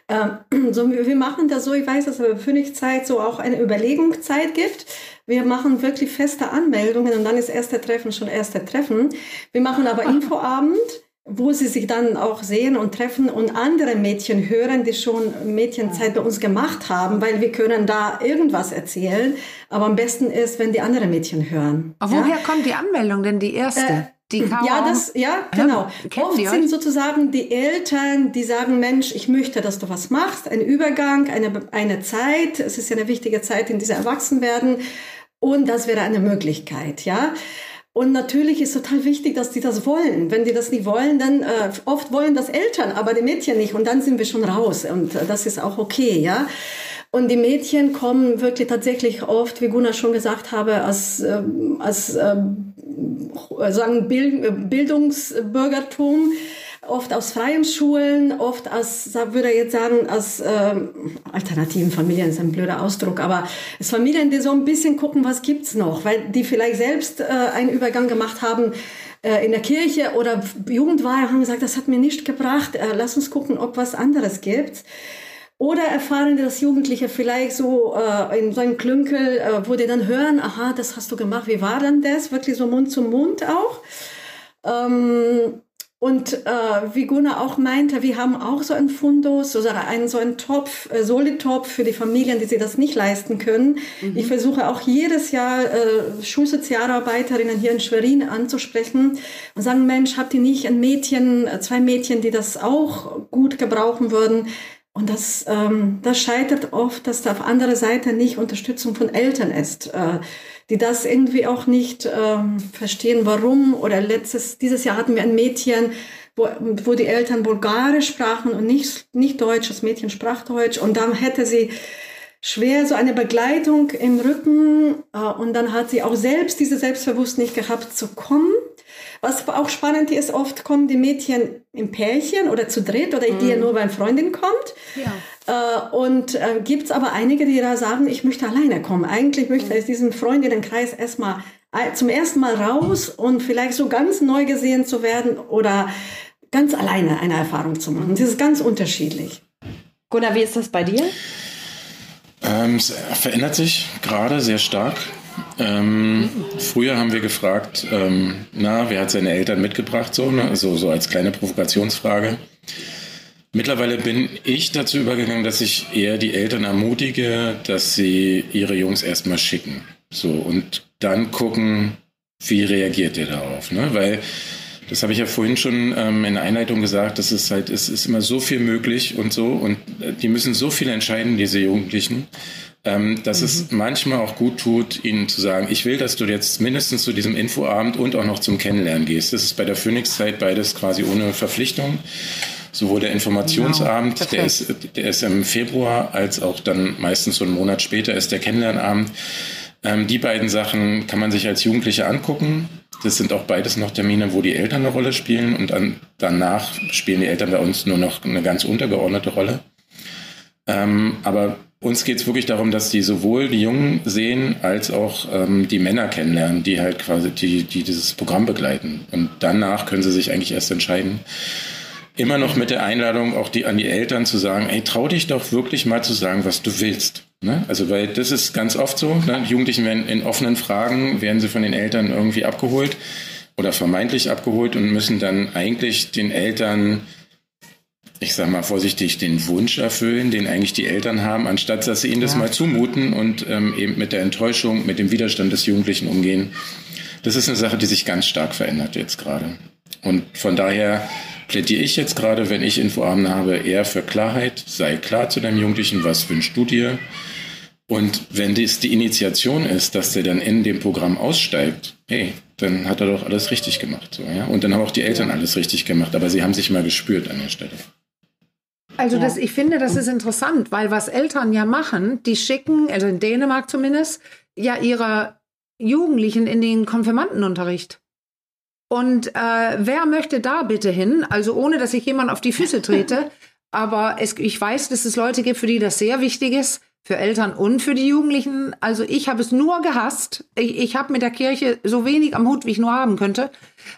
Speaker 3: Ähm, so, wir machen das so, ich weiß, dass es für Phoenix-Zeit so auch eine Überlegungszeit gibt. Wir machen wirklich feste Anmeldungen und dann ist erste Treffen schon erste Treffen. Wir machen aber Infoabend wo sie sich dann auch sehen und treffen und andere Mädchen hören, die schon Mädchenzeit bei uns gemacht haben, weil wir können da irgendwas erzählen. Aber am besten ist, wenn die anderen Mädchen hören.
Speaker 4: Aber woher ja? kommt die Anmeldung denn die erste? Äh,
Speaker 3: die ja, das, ja, genau. Oft sind sozusagen die Eltern, die sagen, Mensch, ich möchte, dass du was machst, ein Übergang, eine, eine Zeit. Es ist ja eine wichtige Zeit in dieser Erwachsenwerden. Und das wäre eine Möglichkeit, ja. Und natürlich ist total wichtig, dass die das wollen. Wenn die das nicht wollen, dann äh, oft wollen das Eltern, aber die Mädchen nicht. Und dann sind wir schon raus. Und äh, das ist auch okay, ja. Und die Mädchen kommen wirklich tatsächlich oft, wie Gunnar schon gesagt habe, als, äh, als äh, sagen Bild, Bildungsbürgertum oft aus freien Schulen, oft aus, würde ich jetzt sagen, aus ähm, alternativen Familien, ist ein blöder Ausdruck, aber es Familien, die so ein bisschen gucken, was gibt's noch, weil die vielleicht selbst äh, einen Übergang gemacht haben äh, in der Kirche oder Jugendweihe haben gesagt, das hat mir nicht gebracht, äh, lass uns gucken, ob was anderes gibt. Oder erfahren das Jugendliche vielleicht so äh, in so einem Klünkel, äh, wo die dann hören, aha, das hast du gemacht, wie war denn das? Wirklich so Mund zu Mund auch. Ähm, und äh, wie Gunnar auch meinte, wir haben auch so ein Fundus, so einen, so einen Topf, äh, Solitopf für die Familien, die sich das nicht leisten können. Mhm. Ich versuche auch jedes Jahr äh, Schulsozialarbeiterinnen hier in Schwerin anzusprechen und sagen, Mensch, habt ihr nicht ein Mädchen, äh, zwei Mädchen, die das auch gut gebrauchen würden? Und das, ähm, das scheitert oft, dass da auf anderer Seite nicht Unterstützung von Eltern ist, äh, die das irgendwie auch nicht ähm, verstehen, warum. Oder letztes, dieses Jahr hatten wir ein Mädchen, wo, wo die Eltern Bulgarisch sprachen und nicht, nicht Deutsch, das Mädchen sprach Deutsch. Und dann hätte sie schwer so eine Begleitung im Rücken äh, und dann hat sie auch selbst diese Selbstbewusst nicht gehabt zu kommen. Was auch spannend ist, oft kommen die Mädchen im Pärchen oder zu dritt oder die ja mhm. nur beim Freundin kommt. Ja. Äh, und äh, gibt es aber einige, die da sagen, ich möchte alleine kommen. Eigentlich möchte ich aus diesem Freundinnenkreis erstmal äh, zum ersten Mal raus und vielleicht so ganz neu gesehen zu werden oder ganz alleine eine Erfahrung zu machen. Das ist ganz unterschiedlich.
Speaker 1: Gunnar, wie ist das bei dir?
Speaker 2: Ähm, es verändert sich gerade sehr stark. Ähm, früher haben wir gefragt, ähm, na, wer hat seine Eltern mitgebracht, so, ne? also, so als kleine Provokationsfrage. Mittlerweile bin ich dazu übergegangen, dass ich eher die Eltern ermutige, dass sie ihre Jungs erstmal schicken. So, und dann gucken, wie reagiert ihr darauf, ne? Weil das habe ich ja vorhin schon ähm, in der Einleitung gesagt, das ist halt, es ist immer so viel möglich und so und äh, die müssen so viel entscheiden, diese Jugendlichen, ähm, dass mhm. es manchmal auch gut tut, ihnen zu sagen, ich will, dass du jetzt mindestens zu diesem Infoabend und auch noch zum Kennenlernen gehst. Das ist bei der Phoenix-Zeit beides quasi ohne Verpflichtung. Sowohl der Informationsabend, genau. der, ist, der ist im Februar, als auch dann meistens so einen Monat später ist der Kennenlernabend. Ähm, die beiden Sachen kann man sich als Jugendliche angucken das sind auch beides noch Termine, wo die Eltern eine Rolle spielen und dann, danach spielen die Eltern bei uns nur noch eine ganz untergeordnete Rolle. Ähm, aber uns geht es wirklich darum, dass die sowohl die Jungen sehen als auch ähm, die Männer kennenlernen, die halt quasi die, die dieses Programm begleiten. Und danach können sie sich eigentlich erst entscheiden. Immer noch mit der Einladung auch die an die Eltern zu sagen, ey, trau dich doch wirklich mal zu sagen, was du willst. Ne? Also, weil das ist ganz oft so. Ne? Jugendlichen werden in offenen Fragen, werden sie von den Eltern irgendwie abgeholt oder vermeintlich abgeholt und müssen dann eigentlich den Eltern ich sag mal vorsichtig, den Wunsch erfüllen, den eigentlich die Eltern haben, anstatt dass sie ihnen das ja. mal zumuten und ähm, eben mit der Enttäuschung, mit dem Widerstand des Jugendlichen umgehen. Das ist eine Sache, die sich ganz stark verändert jetzt gerade. Und von daher plädiere ich jetzt gerade, wenn ich Infoabende habe, eher für Klarheit. Sei klar zu deinem Jugendlichen, was wünschst du dir? Und wenn dies die Initiation ist, dass der dann in dem Programm aussteigt, hey, dann hat er doch alles richtig gemacht. So, ja? Und dann haben auch die Eltern alles richtig gemacht, aber sie haben sich mal gespürt an der Stelle.
Speaker 4: Also das, ich finde, das ist interessant, weil was Eltern ja machen, die schicken, also in Dänemark zumindest, ja ihre Jugendlichen in den Konfirmandenunterricht. Und äh, wer möchte da bitte hin? Also ohne, dass ich jemand auf die Füße trete. aber es, ich weiß, dass es Leute gibt, für die das sehr wichtig ist für Eltern und für die Jugendlichen. Also ich habe es nur gehasst. Ich, ich habe mit der Kirche so wenig am Hut, wie ich nur haben könnte.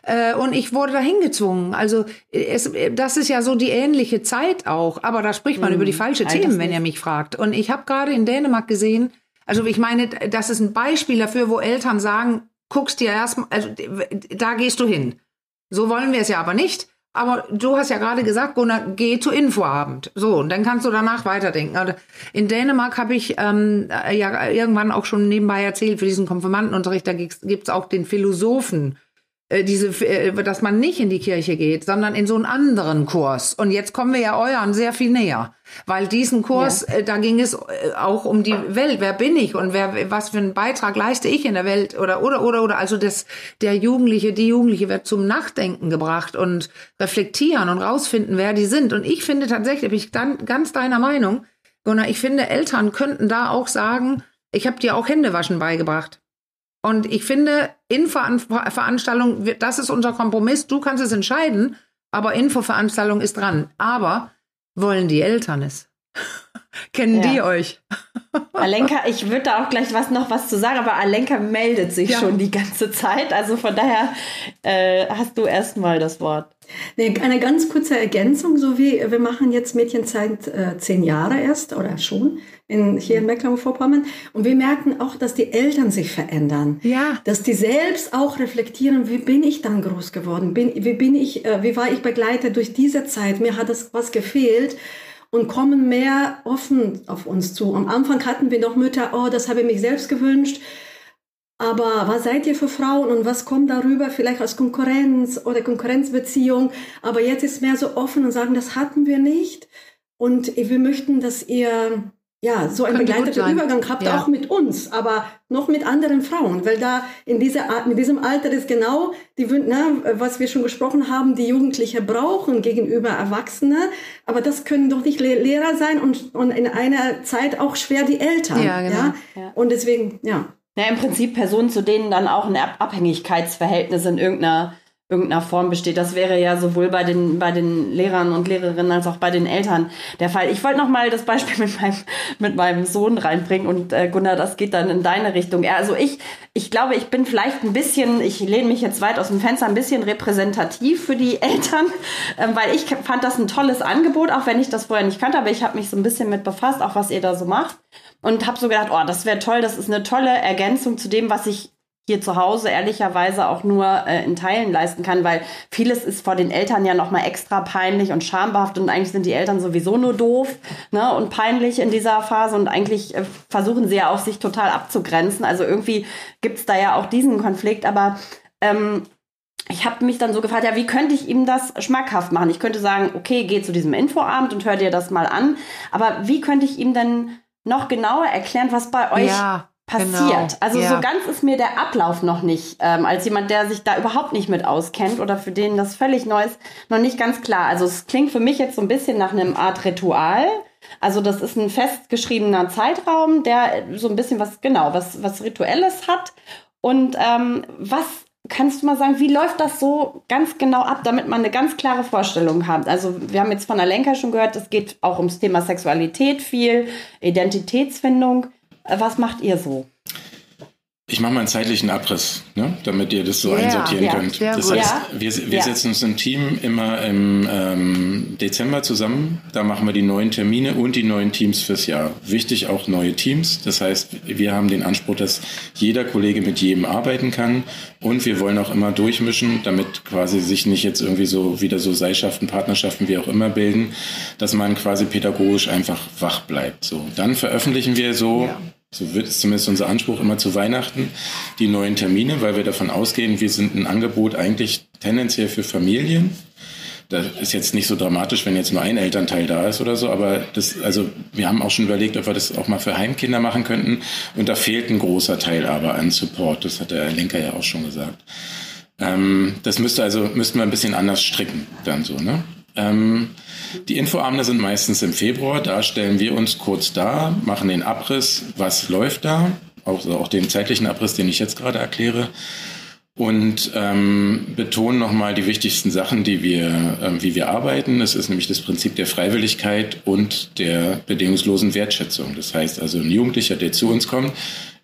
Speaker 4: Äh, und ich wurde dahin gezwungen. Also es, das ist ja so die ähnliche Zeit auch. Aber da spricht man hm, über die falsche Themen, wenn ihr mich fragt. Und ich habe gerade in Dänemark gesehen, also ich meine, das ist ein Beispiel dafür, wo Eltern sagen, guckst dir erstmal, also da gehst du hin. So wollen wir es ja aber nicht. Aber du hast ja gerade gesagt, Gunnar, geh zu Infoabend. So, und dann kannst du danach weiterdenken. In Dänemark habe ich ähm, ja irgendwann auch schon nebenbei erzählt, für diesen Konfirmandenunterricht, da gibt's auch den Philosophen äh, diese, äh, dass man nicht in die Kirche geht, sondern in so einen anderen Kurs. Und jetzt kommen wir ja euren sehr viel näher, weil diesen Kurs, ja. äh, da ging es äh, auch um die Welt. Wer bin ich und wer, was für einen Beitrag leiste ich in der Welt oder oder oder oder. Also das, der Jugendliche, die Jugendliche wird zum Nachdenken gebracht und reflektieren und rausfinden, wer die sind. Und ich finde tatsächlich, bin ich dann ganz deiner Meinung, Gunnar. Ich finde, Eltern könnten da auch sagen, ich habe dir auch Händewaschen beigebracht. Und ich finde, Infoveranstaltung, das ist unser Kompromiss. Du kannst es entscheiden, aber Infoveranstaltung ist dran. Aber wollen die Eltern es? Kennen ja. die euch?
Speaker 1: Alenka, ich würde da auch gleich was noch was zu sagen, aber Alenka meldet sich ja. schon die ganze Zeit. Also von daher äh, hast du erstmal das Wort.
Speaker 3: Nee, eine ganz kurze Ergänzung, so wie wir machen jetzt Mädchenzeit äh, zehn Jahre erst oder schon in, hier in Mecklenburg-Vorpommern und wir merken auch, dass die Eltern sich verändern.
Speaker 4: Ja.
Speaker 3: Dass die selbst auch reflektieren, wie bin ich dann groß geworden? Bin, wie bin ich, äh, wie war ich begleitet durch diese Zeit? Mir hat das was gefehlt und kommen mehr offen auf uns zu. Am Anfang hatten wir noch Mütter, oh, das habe ich mich selbst gewünscht. Aber was seid ihr für Frauen und was kommt darüber vielleicht als Konkurrenz oder Konkurrenzbeziehung? Aber jetzt ist mehr so offen und sagen, das hatten wir nicht. Und wir möchten, dass ihr ja, so einen begleiteten Übergang habt ja. auch mit uns, aber noch mit anderen Frauen, weil da in dieser mit diesem Alter ist genau die, ne, was wir schon gesprochen haben, die Jugendliche brauchen gegenüber Erwachsene, aber das können doch nicht Lehrer sein und, und in einer Zeit auch schwer die Eltern. Ja, genau. ja? ja. Und deswegen, ja.
Speaker 1: Ja, im Prinzip Personen, zu denen dann auch ein Abhängigkeitsverhältnis in irgendeiner irgendeiner Form besteht. Das wäre ja sowohl bei den, bei den Lehrern und Lehrerinnen als auch bei den Eltern der Fall. Ich wollte noch mal das Beispiel mit meinem, mit meinem Sohn reinbringen und äh, Gunnar, das geht dann in deine Richtung. Ja, also ich, ich glaube, ich bin vielleicht ein bisschen, ich lehne mich jetzt weit aus dem Fenster, ein bisschen repräsentativ für die Eltern, äh, weil ich fand das ein tolles Angebot, auch wenn ich das vorher nicht kannte, aber ich habe mich so ein bisschen mit befasst, auch was ihr da so macht und habe so gedacht, oh, das wäre toll, das ist eine tolle Ergänzung zu dem, was ich hier zu Hause ehrlicherweise auch nur äh, in Teilen leisten kann, weil vieles ist vor den Eltern ja nochmal extra peinlich und schambehaftet und eigentlich sind die Eltern sowieso nur doof ne, und peinlich in dieser Phase und eigentlich äh, versuchen sie ja auch sich total abzugrenzen. Also irgendwie gibt's da ja auch diesen Konflikt, aber ähm, ich habe mich dann so gefragt, ja, wie könnte ich ihm das schmackhaft machen? Ich könnte sagen, okay, geh zu diesem Infoabend und hör dir das mal an, aber wie könnte ich ihm denn noch genauer erklären, was bei euch ja passiert. Genau. Also ja. so ganz ist mir der Ablauf noch nicht, ähm, als jemand, der sich da überhaupt nicht mit auskennt oder für den das völlig neu ist, noch nicht ganz klar. Also es klingt für mich jetzt so ein bisschen nach einem Art Ritual. Also das ist ein festgeschriebener Zeitraum, der so ein bisschen was, genau, was, was Rituelles hat. Und ähm, was kannst du mal sagen, wie läuft das so ganz genau ab, damit man eine ganz klare Vorstellung hat? Also wir haben jetzt von Alenka schon gehört, es geht auch ums Thema Sexualität viel, Identitätsfindung. Was macht ihr so?
Speaker 2: Ich mache mal einen zeitlichen Abriss, ne, damit ihr das so
Speaker 4: Ja,
Speaker 2: einsortieren
Speaker 1: ja,
Speaker 2: könnt. Das
Speaker 4: gut.
Speaker 2: heißt,
Speaker 1: Ja.
Speaker 2: wir, wir
Speaker 1: Ja.
Speaker 2: setzen uns im Team immer im ähm, Dezember zusammen. Da machen wir die neuen Termine und die neuen Teams fürs Jahr. Wichtig auch neue Teams. Das heißt, wir haben den Anspruch, dass jeder Kollege mit jedem arbeiten kann. Und wir wollen auch immer durchmischen, damit quasi sich nicht jetzt irgendwie so wieder so Seilschaften, Partnerschaften, wie auch immer bilden, dass man quasi pädagogisch einfach wach bleibt. So, dann veröffentlichen wir so so wird es zumindest unser Anspruch immer zu Weihnachten, die neuen Termine, weil wir davon ausgehen, wir sind ein Angebot eigentlich tendenziell für Familien. Das ist jetzt nicht so dramatisch, wenn jetzt nur ein Elternteil da ist oder so, aber das, also wir haben auch schon überlegt, ob wir das auch mal für Heimkinder machen könnten. Und da fehlt ein großer Teil aber an Support. Das hat der Herr Lenker ja auch schon gesagt. Ähm, das müsste also, müssten wir ein bisschen anders stricken dann so, ne? Ähm, die Infoabende sind meistens im Februar. Da stellen wir uns kurz dar, machen den Abriss, was läuft da, auch, also auch den zeitlichen Abriss, den ich jetzt gerade erkläre, und ähm, betonen nochmal die wichtigsten Sachen, die wir, ähm, wie wir arbeiten. Das ist nämlich das Prinzip der Freiwilligkeit und der bedingungslosen Wertschätzung. Das heißt also, ein Jugendlicher, der zu uns kommt,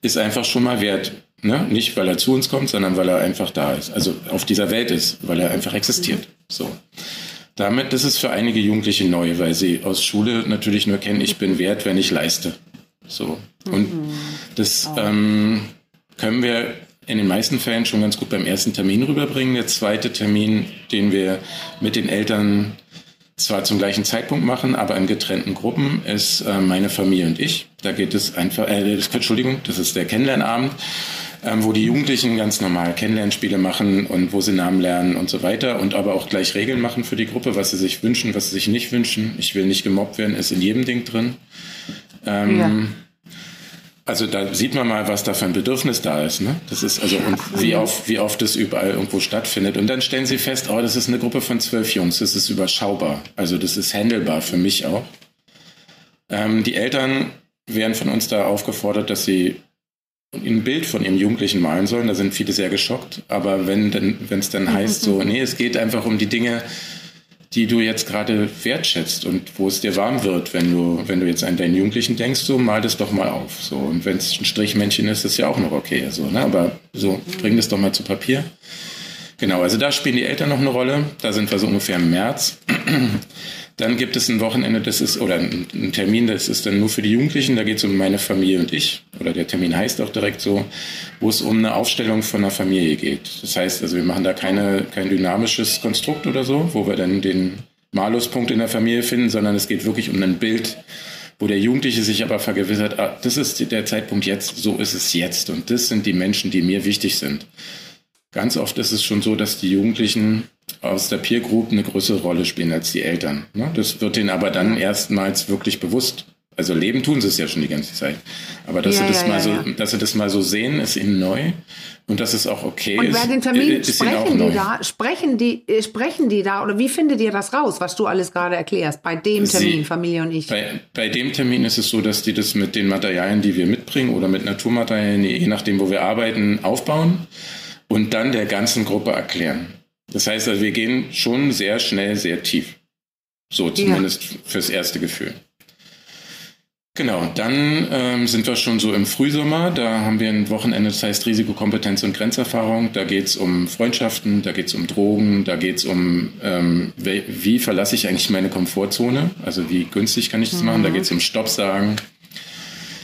Speaker 2: ist einfach schon mal wert. Ne? Nicht, weil er zu uns kommt, sondern weil er einfach da ist. Also auf dieser Welt ist, weil er einfach existiert. So. Damit, das ist für einige Jugendliche neu, weil sie aus Schule natürlich nur kennen, ich bin wert, wenn ich leiste. So. Und das ähm, können wir in den meisten Fällen schon ganz gut beim ersten Termin rüberbringen. Der zweite Termin, den wir mit den Eltern zwar zum gleichen Zeitpunkt machen, aber in getrennten Gruppen, ist äh, meine Familie und ich. Da geht es einfach, äh, das, Entschuldigung, das ist der Kennenlernabend, ähm, wo die Jugendlichen ganz normal Kennenlernspiele machen und wo sie Namen lernen und so weiter und aber auch gleich Regeln machen für die Gruppe, was sie sich wünschen, was sie sich nicht wünschen. Ich will nicht gemobbt werden, ist in jedem Ding drin. Ähm,
Speaker 4: Ja.
Speaker 2: Also da sieht man mal, was da für ein Bedürfnis da ist. Ne? Das ist also und wie oft, wie oft das überall irgendwo stattfindet. Und dann stellen sie fest, oh, das ist eine Gruppe von zwölf Jungs, das ist überschaubar. Also das ist handelbar für mich auch. Ähm, die Eltern werden von uns da aufgefordert, dass sie ein Bild von ihrem Jugendlichen malen sollen. Da sind viele sehr geschockt. Aber wenn es dann heißt, so, nee, es geht einfach um die Dinge, die du jetzt gerade wertschätzt und wo es dir warm wird, wenn du, wenn du jetzt an deinen Jugendlichen denkst, so mal das doch mal auf. So. Und wenn es ein Strichmännchen ist, ist ja auch noch okay. So, ne? Aber so, bring das doch mal zu Papier. Genau, also da spielen die Eltern noch eine Rolle. Da sind wir so ungefähr im März. Dann gibt es ein Wochenende, das ist, oder ein Termin, das ist dann nur für die Jugendlichen, da geht es um meine Familie und ich, oder der Termin heißt auch direkt so, wo es um eine Aufstellung von einer Familie geht. Das heißt, also wir machen da keine, kein dynamisches Konstrukt oder so, wo wir dann den Maluspunkt in der Familie finden, sondern es geht wirklich um ein Bild, wo der Jugendliche sich aber vergewissert, ah, das ist der Zeitpunkt jetzt, so ist es jetzt und das sind die Menschen, die mir wichtig sind. Ganz oft ist es schon so, dass die Jugendlichen aus der Peer Group eine größere Rolle spielen als die Eltern. ne? Das wird denen aber dann erstmals wirklich bewusst. Also leben tun sie es ja schon die ganze Zeit. Aber dass
Speaker 4: Ja,
Speaker 2: sie das
Speaker 4: ja,
Speaker 2: mal so, dass sie das mal so sehen, ist ihnen neu. Und dass es auch okay
Speaker 4: Und
Speaker 2: ist.
Speaker 4: bei den Terminen
Speaker 2: ist auch
Speaker 4: sprechen die da, sprechen die, äh, sprechen die da oder wie findet ihr das raus, was du alles gerade erklärst? Bei dem
Speaker 2: Sie-
Speaker 4: Termin, Familie und ich.
Speaker 2: Bei, bei dem Termin ist es so, dass die das mit den Materialien, die wir mitbringen oder mit Naturmaterialien, je nachdem, wo wir arbeiten, aufbauen und dann der ganzen Gruppe erklären. Das heißt also, wir gehen schon sehr schnell, sehr tief. So zumindest fürs erste Gefühl. Genau, dann ähm, sind wir schon so im Frühsommer. Da haben wir ein Wochenende, das heißt Risikokompetenz und Grenzerfahrung. Da geht's um Freundschaften, da geht's um Drogen, da geht's um, ähm, wie, wie verlasse ich eigentlich meine Komfortzone? Also wie günstig kann ich das machen? Da geht's um Stopp sagen.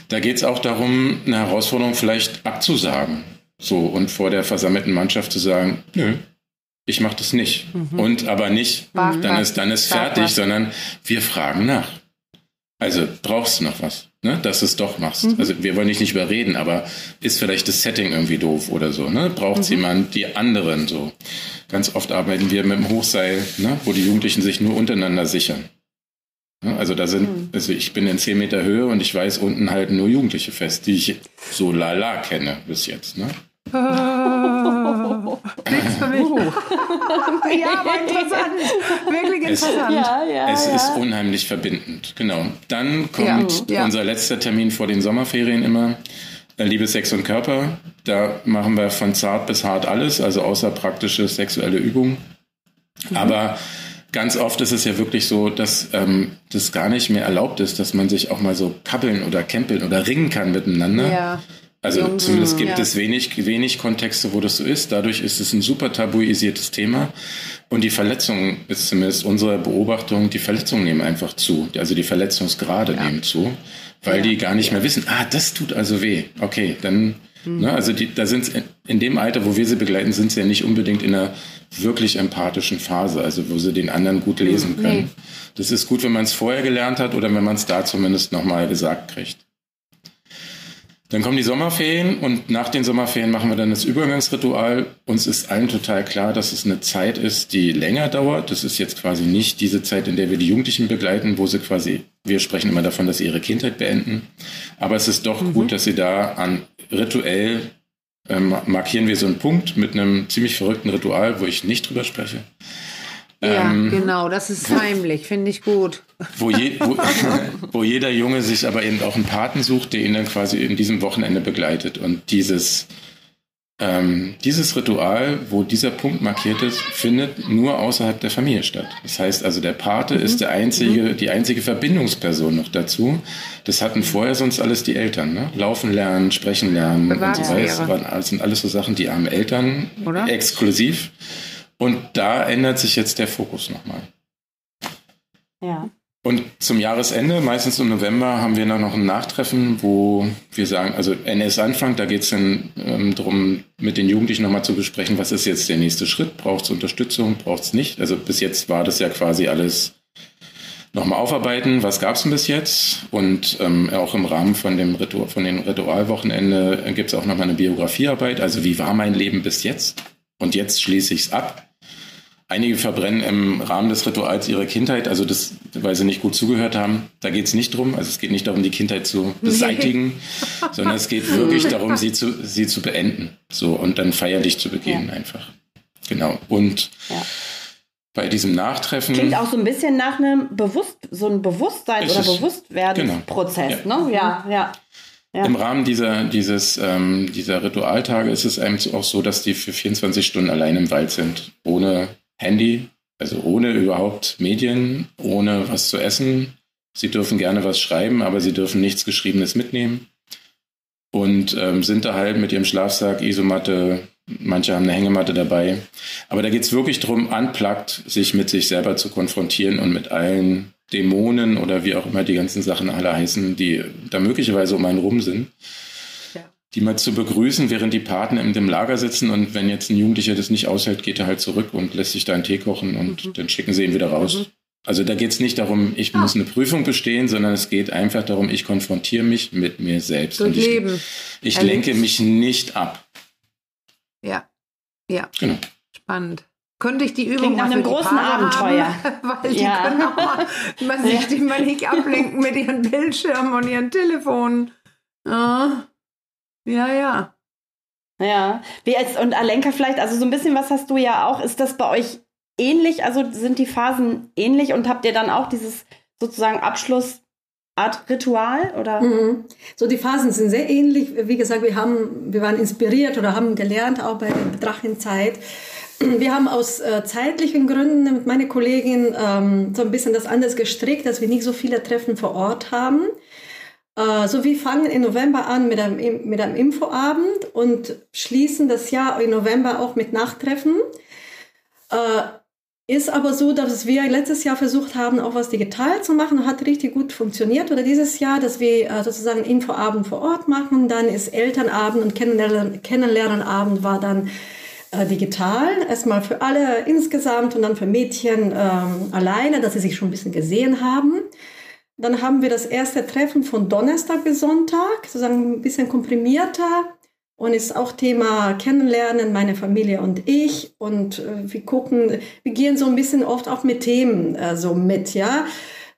Speaker 2: Da geht's auch darum, eine Herausforderung vielleicht abzusagen. So und vor der versammelten Mannschaft zu sagen, nö, ich mache das nicht. Und aber nicht,
Speaker 4: Wach,
Speaker 2: dann ist, dann ist
Speaker 4: wach,
Speaker 2: fertig,
Speaker 4: wach.
Speaker 2: sondern wir fragen nach. Also brauchst du noch was, ne? dass du es doch machst.
Speaker 4: Mhm.
Speaker 2: Also wir wollen dich nicht überreden, aber ist vielleicht das Setting irgendwie doof oder so. Ne? Braucht
Speaker 4: Mhm.
Speaker 2: jemand die anderen so? Ganz oft arbeiten wir mit dem Hochseil, ne? wo die Jugendlichen sich nur untereinander sichern. Ne? Also da
Speaker 4: Mhm.
Speaker 2: sind, also ich bin in 10 Meter Höhe und ich weiß, unten halten nur Jugendliche fest, die ich so lala kenne bis jetzt. Ne?
Speaker 4: Nichts für mich. ja, aber interessant. Wirklich
Speaker 2: Es-
Speaker 4: interessant.
Speaker 1: Ja, ja,
Speaker 2: Es
Speaker 1: ja.
Speaker 2: ist unheimlich verbindend, genau. Dann kommt
Speaker 4: Ja, ja.
Speaker 2: unser letzter Termin vor den Sommerferien immer, äh, Liebe, Sex und Körper. Da machen wir von zart bis hart alles, also außer praktische sexuelle Übungen.
Speaker 4: Mhm.
Speaker 2: Aber ganz oft ist es ja wirklich so, dass ähm, das gar nicht mehr erlaubt ist, dass man sich auch mal so kappeln oder kämpeln oder ringen kann miteinander.
Speaker 4: Ja.
Speaker 2: Also Jung, zumindest gibt ja. es wenig, wenig Kontexte, wo das so ist. Dadurch ist es ein super tabuisiertes Thema. Und die Verletzungen ist zumindest unsere Beobachtung, die Verletzungen nehmen einfach zu. Also die Verletzungsgrade ja. nehmen zu, weil ja. die gar nicht mehr wissen, ah, das tut also weh. Okay, dann, mhm. ne, also die, da sind in dem Alter, wo wir sie begleiten, sind sie ja nicht unbedingt in einer wirklich empathischen Phase, also wo sie den anderen gut lesen können. Nee. Das ist gut, wenn man es vorher gelernt hat oder wenn man es da zumindest nochmal gesagt kriegt. Dann kommen die Sommerferien und nach den Sommerferien machen wir dann das Übergangsritual. Uns ist allen total klar, dass es eine Zeit ist, die länger dauert. Das ist jetzt quasi nicht diese Zeit, in der wir die Jugendlichen begleiten, wo sie quasi, wir sprechen immer davon, dass sie ihre Kindheit beenden. Aber es ist doch mhm. gut, dass sie da an rituell ähm, markieren wir so einen Punkt mit einem ziemlich verrückten Ritual, wo ich nicht drüber spreche.
Speaker 4: Ja, ähm, genau, das ist heimlich, finde ich gut.
Speaker 2: Wo, je, wo, wo, jeder Junge sich aber eben auch einen Paten sucht, der ihn dann quasi in diesem Wochenende begleitet. Und dieses, ähm, dieses Ritual, wo dieser Punkt markiert ist, findet nur außerhalb der Familie statt. Das heißt also, der Pate mhm. ist der einzige, mhm. die einzige Verbindungsperson noch dazu. Das hatten vorher sonst alles die Eltern. Ne? Laufen lernen, sprechen lernen und so weiter. Das sind alles so Sachen, die haben Eltern Oder? exklusiv. Und da ändert sich jetzt der Fokus nochmal.
Speaker 1: Ja.
Speaker 2: Und zum Jahresende, meistens im November, haben wir noch ein Nachtreffen, wo wir sagen, also NS-Anfang, da geht es dann ähm, darum, mit den Jugendlichen nochmal zu besprechen, was ist jetzt der nächste Schritt? Braucht es Unterstützung? Braucht es nicht? Also bis jetzt war das ja quasi alles nochmal aufarbeiten, was gab es denn bis jetzt? Und ähm, auch im Rahmen von dem Ritual, von den Ritualwochenende gibt es auch nochmal eine Biografiearbeit. Also wie war mein Leben bis jetzt? Und jetzt schließe ich es ab. Einige verbrennen im Rahmen des Rituals ihre Kindheit, also das, weil sie nicht gut zugehört haben. Da geht es nicht drum. Also es geht nicht darum, die Kindheit zu beseitigen, sondern es geht wirklich darum, sie zu, sie zu beenden. So und dann feierlich zu begehen ja. einfach. Genau. Und ja. bei diesem Nachtreffen.
Speaker 1: Klingt auch so ein bisschen nach einem Bewusst, so ein Bewusstsein oder Bewusstwerdensprozess, genau. ne? Ja, ja.
Speaker 2: Ja. Im Rahmen dieser, dieses, ähm, dieser Ritualtage ist es einem auch so, dass die für 24 Stunden allein im Wald sind, ohne Handy, also ohne überhaupt Medien, ohne was zu essen. Sie dürfen gerne was schreiben, aber sie dürfen nichts Geschriebenes mitnehmen. Und ähm, sind da halt mit ihrem Schlafsack, Isomatte, manche haben eine Hängematte dabei. Aber da geht es wirklich darum, unplugged sich mit sich selber zu konfrontieren und mit allen Dämonen oder wie auch immer die ganzen Sachen alle heißen, die da möglicherweise um einen rum sind die mal zu begrüßen, während die Partner in dem Lager sitzen und wenn jetzt ein Jugendlicher das nicht aushält, geht er halt zurück und lässt sich da einen Tee kochen und mhm. dann schicken sie ihn wieder raus. Mhm. Also da geht es nicht darum, ich ah. muss eine Prüfung bestehen, sondern es geht einfach darum, ich konfrontiere mich mit mir selbst.
Speaker 4: und ich,
Speaker 2: Leben. ich lenke mich nicht ab.
Speaker 4: Ja, ja. Genau. Spannend. Könnte ich die Übung
Speaker 1: Klingt nach einem großen Abenteuer.
Speaker 4: Haben, weil die ja. können auch mal, man sich die mal nicht ablenken mit ihren Bildschirmen und ihren Telefonen. Ja. Ja, ja.
Speaker 1: Ja. Wie als, und Alenka vielleicht, also so ein bisschen was hast du ja auch. Ist das bei euch ähnlich? Also sind die Phasen ähnlich und habt ihr dann auch dieses sozusagen Abschlussart Ritual oder? Mhm.
Speaker 3: So die Phasen sind sehr ähnlich. Wie gesagt, wir haben, wir waren inspiriert oder haben gelernt auch bei der Drachenzeit. Wir haben aus äh, zeitlichen Gründen mit meiner Kollegin ähm, so ein bisschen das anders gestrickt, dass wir nicht so viele Treffen vor Ort haben. Äh, so, wir fangen im November an mit einem, mit einem Infoabend und schließen das Jahr im November auch mit Nachtreffen. Äh, ist aber so, dass wir letztes Jahr versucht haben, auch was digital zu machen. Hat richtig gut funktioniert. Oder dieses Jahr, dass wir äh, sozusagen Infoabend vor Ort machen. Dann ist Elternabend und Kennenlernen, Kennenlernabend war dann digital. Erstmal für alle insgesamt und dann für Mädchen ähm, alleine, dass sie sich schon ein bisschen gesehen haben. Dann haben wir das erste Treffen von Donnerstag bis Sonntag, sozusagen ein bisschen komprimierter und ist auch Thema Kennenlernen, meine Familie und ich. Und äh, wir gucken, wir gehen so ein bisschen oft auch mit Themen äh, so mit, ja.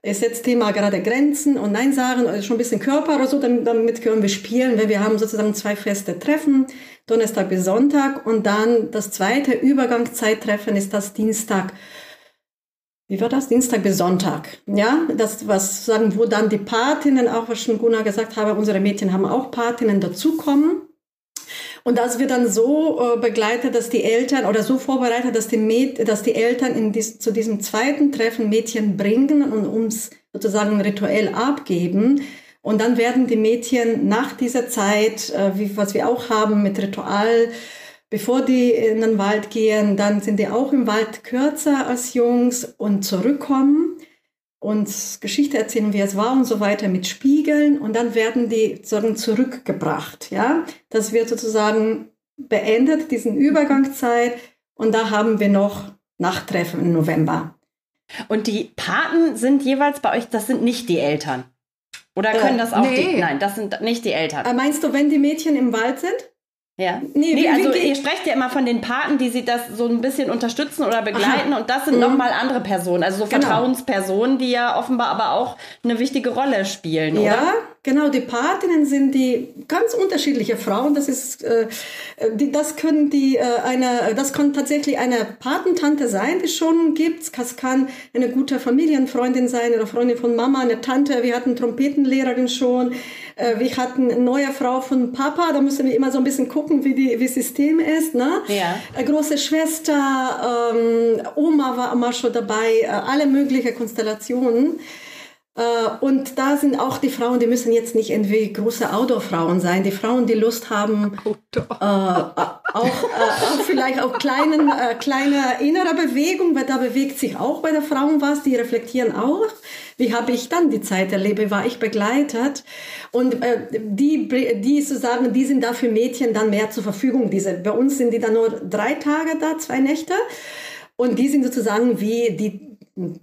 Speaker 3: Ist jetzt Thema gerade Grenzen und Nein sagen, oder schon ein bisschen Körper oder so, dann, damit können wir spielen, weil wir haben sozusagen zwei feste Treffen, Donnerstag bis Sonntag und dann das zweite Übergangszeittreffen ist das Dienstag wie war das? Dienstag bis Sonntag. Ja, das was sagen, wo dann die Patinnen, auch was schon Gunnar gesagt habe, unsere Mädchen haben auch Patinnen dazukommen. Und das wird dann so äh, begleitet, dass die Eltern oder so vorbereitet, dass die, Mäd dass die Eltern dies, zu diesem zweiten Treffen Mädchen bringen und uns sozusagen rituell abgeben, Und dann werden die Mädchen nach dieser Zeit, äh, wie, was wir auch haben mit Ritual, bevor die in den Wald gehen, dann sind die auch im Wald kürzer als Jungs und zurückkommen uns Geschichte erzählen, wie es war und so weiter mit Spiegeln und dann werden die sozusagen zurückgebracht. Ja, das wird sozusagen beendet, diesen Übergangszeit und da haben wir noch Nachttreffen im November.
Speaker 1: Und die Paten sind jeweils bei euch, das sind nicht die Eltern. Oder können das auch
Speaker 4: nee.
Speaker 1: die? Nein, das sind nicht die Eltern.
Speaker 3: Äh, Meinst du, wenn die Mädchen im Wald sind?
Speaker 1: Ja.
Speaker 3: Nee,
Speaker 1: Nee, also ihr sprecht ja immer von den Paten, die sie das so ein bisschen unterstützen oder begleiten und das sind nochmal andere Personen, also so
Speaker 3: Mhm. Genau.
Speaker 1: Vertrauenspersonen, die ja offenbar aber auch eine wichtige Rolle spielen, oder?
Speaker 3: Genau. Die Patinnen sind die ganz unterschiedliche Frauen. Das ist, äh, die, das können die äh, eine, das kann tatsächlich eine Patentante sein, die schon gibt. Das kann eine gute Familienfreundin sein, eine Freundin von Mama, eine Tante. Wir hatten Trompetenlehrerin schon. Äh, wir hatten eine neue Frau von Papa. Da müssen wir immer so ein bisschen gucken, wie die, wie das System ist. Ne?
Speaker 1: Ja.
Speaker 3: Eine große Schwester, ähm, Oma war immer schon dabei. Äh, alle möglichen Konstellationen. Äh, Und da sind auch die Frauen, die müssen jetzt nicht irgendwie große Outdoor-Frauen sein. Die Frauen, die Lust haben, äh, auch, äh, auch vielleicht auch kleinen, äh, kleine innere Bewegung, weil da bewegt sich auch bei der Frauen was, die reflektieren auch. Wie habe ich dann die Zeit erlebt? War ich begleitet? Und äh, die, die sozusagen, die sind da für Mädchen dann mehr zur Verfügung. Diese, bei uns sind die dann nur drei Tage da, zwei Nächte. Und die sind sozusagen wie die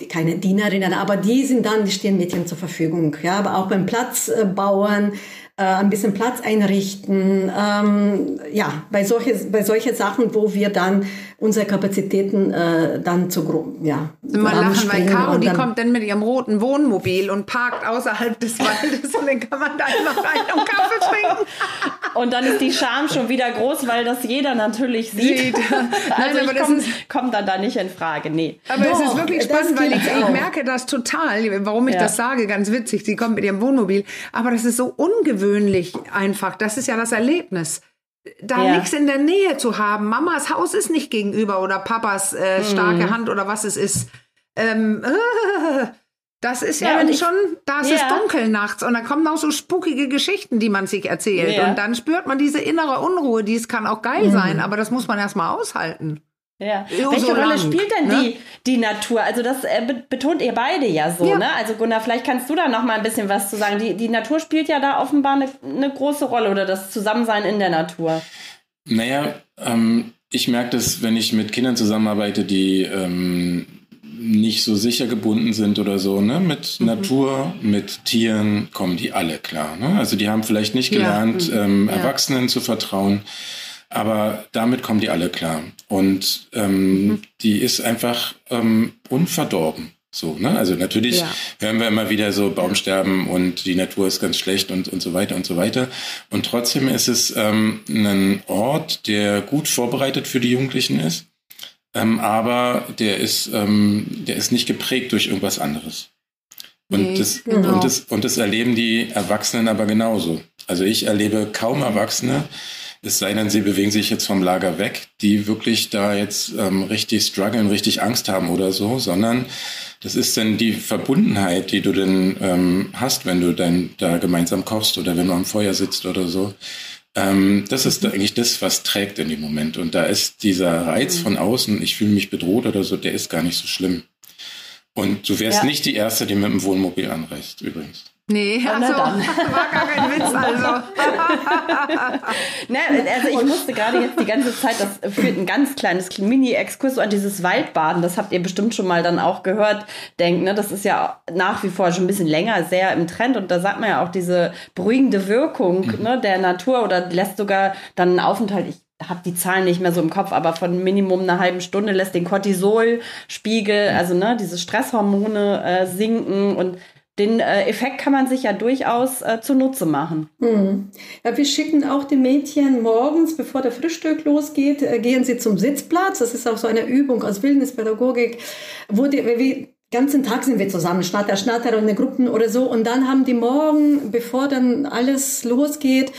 Speaker 3: keine Dienerinnen, aber die sind dann, die stehen Mädchen zur Verfügung. Ja, aber auch beim Platz bauen, äh, ein bisschen Platz einrichten. Ähm, ja, bei solche, bei solche Sachen, wo wir dann unsere Kapazitäten äh, dann zu gro- ja,
Speaker 4: Mal lachen, weil Caro, die kommt dann mit ihrem roten Wohnmobil und parkt außerhalb des Waldes und dann kann man da einfach rein und Kaffee trinken.
Speaker 1: Und dann ist die Scham schon wieder groß, weil das jeder natürlich sieht.
Speaker 4: Sieht. Nein,
Speaker 1: also
Speaker 4: aber
Speaker 1: ich
Speaker 4: das
Speaker 1: komm dann da nicht in Frage, nee.
Speaker 4: Aber es ist
Speaker 3: Doch,
Speaker 4: wirklich spannend, weil ich, ich merke das total, warum ich
Speaker 1: Ja.
Speaker 4: das sage, ganz witzig. Sie kommt mit ihrem Wohnmobil. Aber das ist so ungewöhnlich einfach. Das ist ja das Erlebnis. Da
Speaker 1: Ja.
Speaker 4: nichts in der Nähe zu haben. Mamas Haus ist nicht gegenüber oder Papas äh, starke
Speaker 1: Mhm.
Speaker 4: Hand oder was es ist. Ähm, äh, das ist ja,
Speaker 1: Ja, ich-
Speaker 4: schon, da ist es
Speaker 1: Ja.
Speaker 4: dunkel nachts und da kommen auch so spukige Geschichten, die man sich erzählt.
Speaker 1: Ja.
Speaker 4: Und dann spürt man diese innere Unruhe, die es kann auch geil
Speaker 1: Mhm.
Speaker 4: sein, aber das muss man erstmal aushalten.
Speaker 1: Ja.
Speaker 4: So
Speaker 1: Welche Rolle
Speaker 4: lang,
Speaker 1: spielt denn
Speaker 4: ne?
Speaker 1: die, die Natur? Also das äh, be betont ihr beide ja so,
Speaker 4: Ja.
Speaker 1: ne? Also Gunnar, vielleicht kannst du da noch mal ein bisschen was zu sagen. Die, die Natur spielt ja da offenbar eine, eine große Rolle oder das Zusammensein in der Natur.
Speaker 2: Naja, ähm, ich merke das, wenn ich mit Kindern zusammenarbeite, die ähm, nicht so sicher gebunden sind oder so, ne? Mit Natur, mit Tieren kommen die alle klar. Ne? Also die haben vielleicht nicht
Speaker 4: Ja.
Speaker 2: gelernt, ähm, Erwachsenen zu vertrauen, aber damit kommen die alle klar. Und ähm, die ist einfach ähm, unverdorben. So, ne? Also natürlich
Speaker 4: Ja.
Speaker 2: hören wir immer wieder so Baumsterben und die Natur ist ganz schlecht und, und so weiter und so weiter. Und trotzdem ist es ähm, ein Ort, der gut vorbereitet für die Jugendlichen ist, ähm, aber der ist, ähm, der ist nicht geprägt durch irgendwas anderes. Und,
Speaker 4: Nee,
Speaker 2: das,
Speaker 4: genau.
Speaker 2: und, das, und das erleben die Erwachsenen aber genauso. Also ich erlebe kaum Erwachsene, es sei denn, sie bewegen sich jetzt vom Lager weg, die wirklich da jetzt ähm, richtig strugglen, richtig Angst haben oder so, sondern das ist dann die Verbundenheit, die du dann ähm, hast, wenn du dann da gemeinsam kochst oder wenn du am Feuer sitzt oder so. Ähm, das ist eigentlich das, was trägt in dem Moment. Und da ist dieser Reiz von außen, ich fühle mich bedroht oder so, der ist gar nicht so schlimm. Und du wärst
Speaker 1: Ja.
Speaker 2: nicht die Erste, die mit dem Wohnmobil anreist, übrigens.
Speaker 4: Nee,
Speaker 1: na
Speaker 4: also,
Speaker 1: dann.
Speaker 4: war gar kein Witz, also.
Speaker 1: Ne, also ich musste gerade jetzt die ganze Zeit, das führt ein ganz kleines Mini-Exkurs so an dieses Waldbaden, das habt ihr bestimmt schon mal dann auch gehört, denken, ne? das ist ja nach wie vor schon ein bisschen länger sehr im Trend und da sagt man ja auch diese beruhigende Wirkung ne, der Natur oder lässt sogar dann einen Aufenthalt, ich habe die Zahlen nicht mehr so im Kopf, aber von Minimum einer halben Stunde lässt den Cortisolspiegel, also ne, diese Stresshormone äh, sinken und den äh, Effekt kann man sich ja durchaus äh, zunutze machen.
Speaker 3: Hm. Ja, wir schicken auch die Mädchen morgens, bevor der Frühstück losgeht, äh, gehen sie zum Sitzplatz. Das ist auch so eine Übung aus Wildnispädagogik, wo die, wir ganzen Tag sind wir zusammen, Schnatter, Schnatter und in Gruppen oder so. Und dann haben die morgen, bevor dann alles losgeht,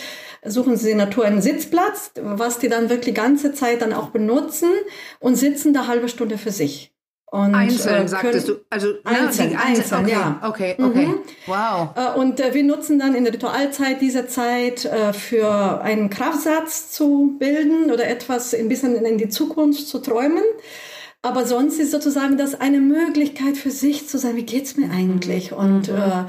Speaker 3: suchen sie in Natur einen Sitzplatz, was die dann wirklich ganze Zeit dann auch benutzen und sitzen da halbe Stunde für sich.
Speaker 4: Und, einzeln, äh, sagtest du. Also
Speaker 3: ne, einzeln, einzeln, einzeln
Speaker 4: okay,
Speaker 3: ja.
Speaker 4: Okay, okay. Mhm. Wow.
Speaker 3: Äh, und äh, wir nutzen dann in der Ritualzeit diese Zeit äh, für einen Kraftsatz zu bilden oder etwas ein bisschen in die Zukunft zu träumen. Aber sonst ist sozusagen das eine Möglichkeit für sich zu sagen, wie geht's mir eigentlich? Und mhm. äh,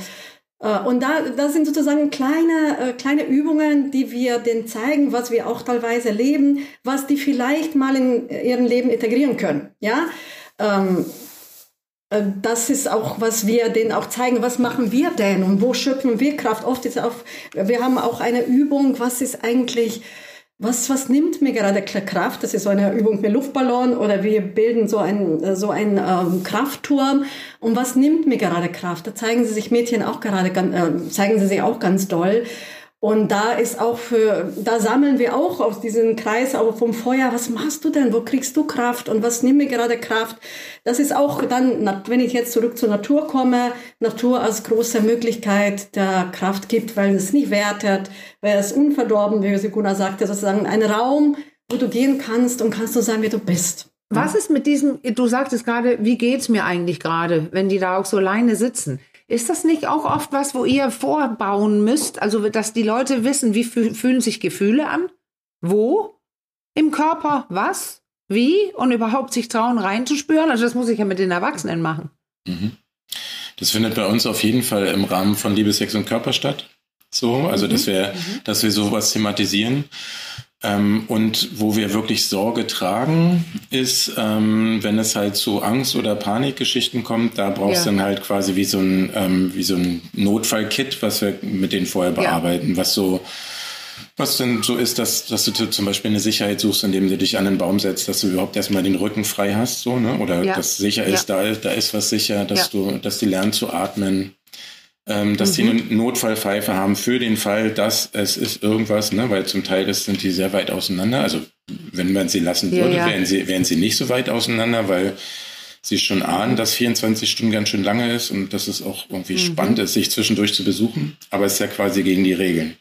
Speaker 3: äh, und da, das sind sozusagen kleine, äh, kleine Übungen, die wir denen zeigen, was wir auch teilweise leben, was die vielleicht mal in ihrem Leben integrieren können. Ja, ähm, äh, das ist auch, was wir denen auch zeigen, was machen wir denn und wo schöpfen wir Kraft. Oft ist auch, wir haben auch eine Übung, was ist eigentlich was, was nimmt mir gerade Kraft? Das ist so eine Übung mit Luftballon oder wir bilden so einen so einen ähm, Kraftturm. Und was nimmt mir gerade Kraft? Da zeigen sie sich Mädchen auch gerade, äh, zeigen sie sich auch ganz doll. Und da ist auch für, da sammeln wir auch aus diesem Kreis auch vom Feuer, was machst du denn? Wo kriegst du Kraft? Und was nimmt mir gerade Kraft? Das ist auch dann, wenn ich jetzt zurück zur Natur komme, Natur als große Möglichkeit der Kraft gibt, weil es nicht wertet, weil es unverdorben, wie Siguna sagte, sozusagen ein Raum, wo du gehen kannst und kannst du sein, wie du bist.
Speaker 4: Was ist mit diesem, du sagtest gerade, wie geht's mir eigentlich gerade, wenn die da auch so alleine sitzen? Ist das nicht auch oft was, wo ihr vorbauen müsst? Also, dass die Leute wissen, wie fühlen sich Gefühle an? Wo? Im Körper? Was? Wie? Und überhaupt sich trauen, reinzuspüren? Also, das muss ich ja mit den Erwachsenen machen. Mhm.
Speaker 2: Das findet bei uns auf jeden Fall im Rahmen von Liebe, Sex und Körper statt. So, also, mhm. dass wir, mhm. dass wir sowas thematisieren. Ähm, und wo wir wirklich Sorge tragen, ist, ähm, wenn es halt zu Angst- oder Panikgeschichten kommt, da brauchst du ja. dann halt quasi wie so ein, ähm, wie so ein Notfallkit, was wir mit denen vorher bearbeiten, ja. was so, was denn so ist, dass, dass du zum Beispiel eine Sicherheit suchst, indem du dich an den Baum setzt, dass du überhaupt erstmal den Rücken frei hast, so, ne? Oder ja. dass sicher ist, da, da ist was sicher, dass du, dass die lernen zu atmen, ähm, dass mhm. die eine Notfallpfeife haben für den Fall, dass es ist irgendwas, ne? weil zum Teil ist, sind die sehr weit auseinander. Also wenn man sie lassen würde, ja, ja. Wären, sie, wären sie nicht so weit auseinander, weil sie schon ahnen, dass 24 Stunden ganz schön lange ist und dass es auch irgendwie mhm. spannend ist, sich zwischendurch zu besuchen. Aber es ist ja quasi gegen die Regeln.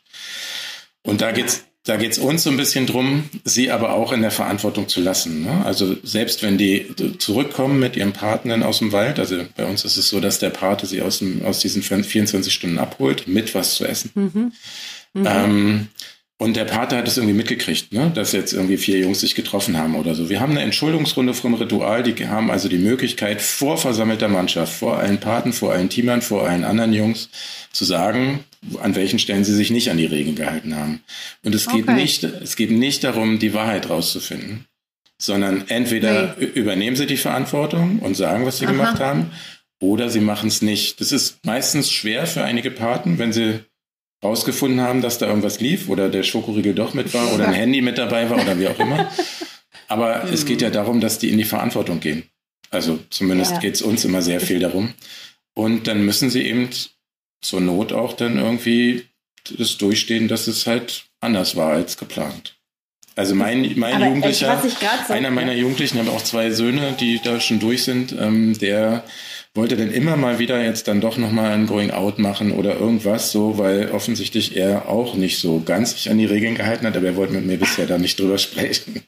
Speaker 2: Und da geht's da geht es uns so ein bisschen drum, sie aber auch in der Verantwortung zu lassen. Ne? Also selbst wenn die zurückkommen mit ihren Partnern aus dem Wald, also bei uns ist es so, dass der Pate sie aus, dem, aus diesen 24 Stunden abholt, mit was zu essen. Mhm. Mhm. Ähm, und der Pater hat es irgendwie mitgekriegt, ne? dass jetzt irgendwie vier Jungs sich getroffen haben oder so. Wir haben eine Entschuldigungsrunde vom Ritual, die haben also die Möglichkeit, vor versammelter Mannschaft, vor allen Paten, vor allen Teamern, vor allen anderen Jungs zu sagen, an welchen Stellen sie sich nicht an die Regeln gehalten haben. Und es geht nicht, es geht nicht darum, die Wahrheit rauszufinden, sondern entweder nee. übernehmen sie die Verantwortung und sagen, was sie Aha. gemacht haben, oder sie machen es nicht. Das ist meistens schwer für einige Paten, wenn sie rausgefunden haben, dass da irgendwas lief oder der Schokoriegel doch mit war oder ein Handy mit dabei war oder wie auch immer. Aber hm. es geht ja darum, dass die in die Verantwortung gehen. Also zumindest ja. geht es uns immer sehr viel darum. Und dann müssen sie eben zur Not auch dann irgendwie das durchstehen, dass es halt anders war als geplant. Also mein, mein Jugendlicher, echt, einer meiner Jugendlichen, haben auch zwei Söhne, die da schon durch sind, ähm, der wollte dann immer mal wieder jetzt dann doch nochmal ein Going Out machen oder irgendwas so, weil offensichtlich er auch nicht so ganz sich an die Regeln gehalten hat, aber er wollte mit mir bisher da nicht drüber sprechen.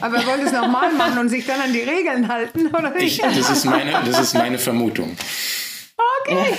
Speaker 4: Aber er wollte es nochmal machen und sich dann an die Regeln halten, oder
Speaker 2: nicht? Ich, das, ist meine, das ist meine Vermutung.
Speaker 1: Okay.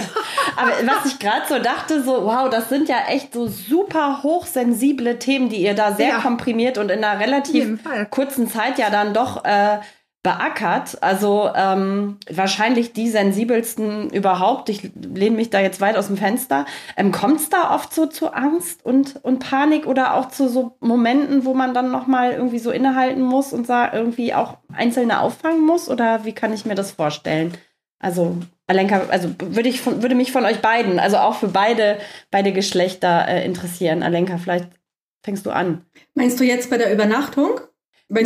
Speaker 1: Aber was ich gerade so dachte, so, wow, das sind ja echt so super hochsensible Themen, die ihr da sehr ja. komprimiert und in einer relativ kurzen Zeit ja dann doch äh, beackert. Also ähm, wahrscheinlich die sensibelsten überhaupt. Ich lehne mich da jetzt weit aus dem Fenster. Ähm, Kommt es da oft so zu Angst und, und Panik oder auch zu so Momenten, wo man dann nochmal irgendwie so innehalten muss und irgendwie auch Einzelne auffangen muss? Oder wie kann ich mir das vorstellen? Also Alenka, also würde ich von, würde mich von euch beiden, also auch für beide, beide Geschlechter äh, interessieren. Alenka, vielleicht fängst du an.
Speaker 3: Meinst du jetzt bei der Übernachtung?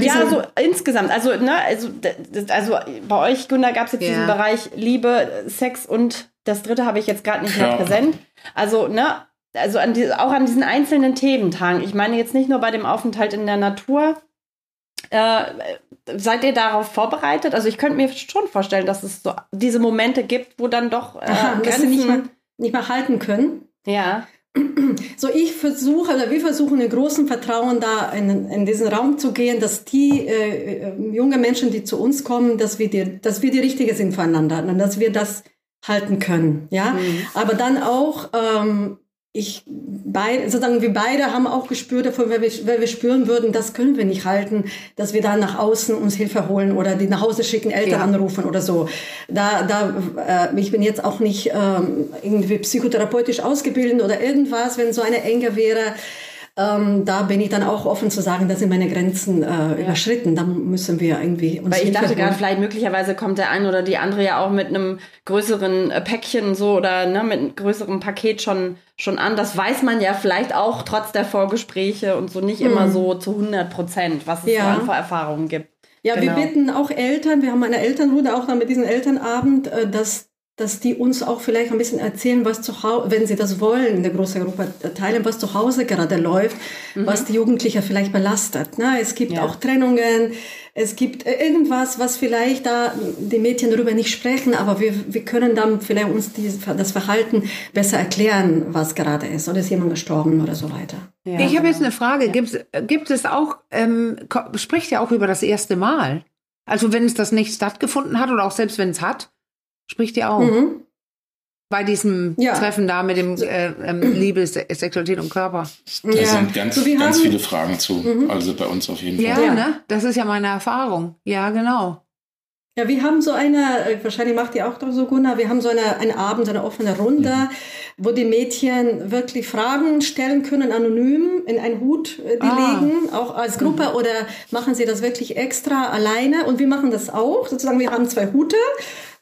Speaker 1: ja, so insgesamt. Also, ne, also, also bei euch, Gunnar, gab es jetzt ja. diesen Bereich Liebe, Sex und das dritte habe ich jetzt gerade nicht mehr präsent. Also, ne, also an die, auch an diesen einzelnen Thementagen. Ich meine jetzt nicht nur bei dem Aufenthalt in der Natur. Äh, seid ihr darauf vorbereitet? Also ich könnte mir schon vorstellen, dass es so diese Momente gibt, wo dann doch äh,
Speaker 3: Aha, Grenzen nicht mehr, nicht mehr halten können.
Speaker 1: Ja.
Speaker 3: so ich versuche oder wir versuchen in großem Vertrauen da in, in diesen Raum zu gehen, dass die äh, äh, junge Menschen, die zu uns kommen, dass wir die, dass wir die Richtige sind füreinander und dass wir das halten können, ja. Mhm. Aber dann auch ähm, ich beide, sozusagen wir beide haben auch gespürt davon, weil wir, weil wir spüren würden, das können wir nicht halten, dass wir da nach außen uns Hilfe holen oder die nach Hause schicken, Eltern ja. anrufen oder so. Da, da, äh, ich bin jetzt auch nicht ähm, irgendwie psychotherapeutisch ausgebildet oder irgendwas, wenn so eine Enge wäre. Ähm, da bin ich dann auch offen zu sagen, da sind meine Grenzen äh, ja. überschritten. Da müssen wir irgendwie
Speaker 1: uns Weil ich dachte gerade, vielleicht möglicherweise kommt der eine oder die andere ja auch mit einem größeren äh, Päckchen so oder ne, mit einem größeren Paket schon schon an. Das weiß man ja vielleicht auch trotz der Vorgespräche und so nicht mhm. immer so zu 100 Prozent, was es ja. an Vorerfahrungen gibt.
Speaker 3: Ja, genau. wir bitten auch Eltern, wir haben eine Elternrude auch dann mit diesem Elternabend, äh, dass dass die uns auch vielleicht ein bisschen erzählen, was zu Hause, wenn sie das wollen, in der großen Gruppe teilen, was zu Hause gerade läuft, mhm. was die Jugendlichen vielleicht belastet. Ne? Es gibt ja. auch Trennungen, es gibt irgendwas, was vielleicht da die Mädchen darüber nicht sprechen, aber wir, wir können dann vielleicht uns die, das Verhalten besser erklären, was gerade ist. Oder ist jemand gestorben oder so weiter.
Speaker 4: Ja. Ich habe jetzt eine Frage. Ja. Gibt, gibt es auch, ähm, spricht ja auch über das erste Mal? Also wenn es das nicht stattgefunden hat oder auch selbst wenn es hat, Spricht ihr auch? Mhm. Bei diesem ja. Treffen da mit dem äh, ähm, Liebe, Sexualität und Körper.
Speaker 2: Da ja. sind ganz, so ganz viele Fragen zu. Mhm. Also bei uns auf jeden
Speaker 4: Fall. Ja, ne? Das ist ja meine Erfahrung. Ja, genau.
Speaker 3: Ja, wir haben so eine, äh, wahrscheinlich macht ihr auch doch so, Gunnar, wir haben so eine, einen Abend, so eine offene Runde, mhm. wo die Mädchen wirklich Fragen stellen können, anonym in einen Hut, äh, die ah. legen, auch als Gruppe, mhm. oder machen sie das wirklich extra alleine? Und wir machen das auch, sozusagen, wir haben zwei Hute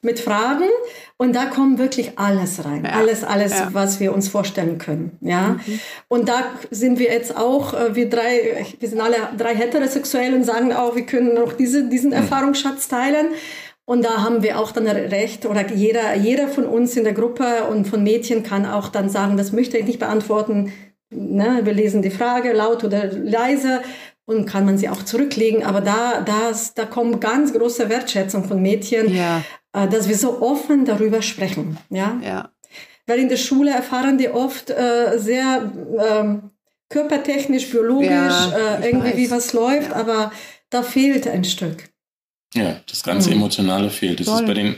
Speaker 3: mit Fragen und da kommt wirklich alles rein. Ja. Alles, alles, ja. was wir uns vorstellen können. Ja. Mhm. Und da sind wir jetzt auch, äh, wir drei, wir sind alle drei heterosexuell und sagen auch, wir können noch diese, diesen mhm. Erfahrungsschatz teilen. Und da haben wir auch dann recht, oder jeder, jeder von uns in der Gruppe und von Mädchen kann auch dann sagen, das möchte ich nicht beantworten. Ne? Wir lesen die Frage laut oder leise und kann man sie auch zurücklegen. Aber da, das, da kommt ganz große Wertschätzung von Mädchen, ja. Äh, dass wir so offen darüber sprechen. Ja. ja. Weil in der Schule erfahren die oft äh, sehr ähm, körpertechnisch, biologisch ja, äh, irgendwie, weiß. wie was läuft, ja. aber da fehlt ein Stück.
Speaker 2: Ja, das ganze mhm. Emotionale fehlt. Das Toll. ist bei den,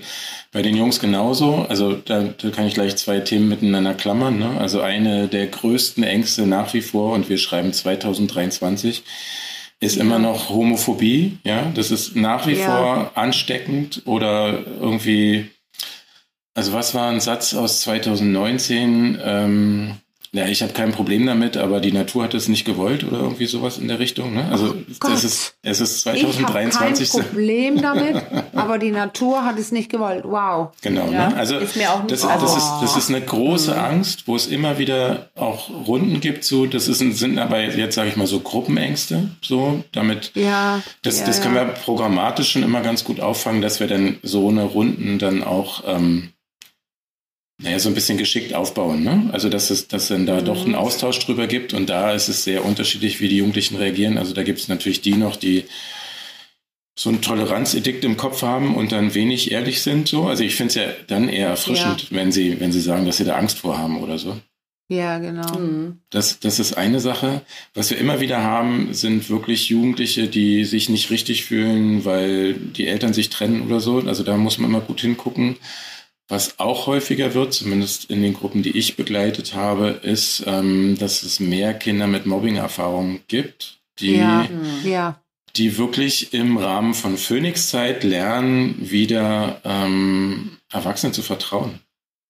Speaker 2: bei den Jungs genauso. Also da, da kann ich gleich zwei Themen miteinander klammern. Ne? Also eine der größten Ängste nach wie vor, und wir schreiben 2023, ist ja. immer noch Homophobie. Ja, das ist nach wie ja. vor ansteckend oder irgendwie. Also was war ein Satz aus 2019? Ähm, ja, ich habe kein Problem damit, aber die Natur hat es nicht gewollt oder irgendwie sowas in der Richtung. Ne? Also oh das ist, es ist 2023.
Speaker 4: Ich habe kein Problem damit, aber die Natur hat es nicht gewollt. Wow.
Speaker 2: Genau. Ja, ne? Also ist mir auch nicht das, das, ist, das ist eine große mhm. Angst, wo es immer wieder auch Runden gibt. So, das ist, sind aber jetzt sage ich mal so Gruppenängste. So, damit. Ja. Das, ja, das können wir programmatisch schon immer ganz gut auffangen, dass wir dann so eine Runden dann auch ähm, naja, so ein bisschen geschickt aufbauen. Ne? Also, dass es dass dann da mhm. doch einen Austausch drüber gibt und da ist es sehr unterschiedlich, wie die Jugendlichen reagieren. Also da gibt es natürlich die noch, die so ein Toleranzedikt im Kopf haben und dann wenig ehrlich sind. So. Also ich finde es ja dann eher erfrischend, ja. wenn sie, wenn sie sagen, dass sie da Angst vor haben oder so.
Speaker 4: Ja, genau. Mhm.
Speaker 2: Das, das ist eine Sache. Was wir immer wieder haben, sind wirklich Jugendliche, die sich nicht richtig fühlen, weil die Eltern sich trennen oder so. Also da muss man immer gut hingucken. Was auch häufiger wird, zumindest in den Gruppen, die ich begleitet habe, ist, ähm, dass es mehr Kinder mit Mobbing-Erfahrungen gibt, die, ja, ja. die wirklich im Rahmen von Phoenix-Zeit lernen, wieder ähm, Erwachsenen zu vertrauen.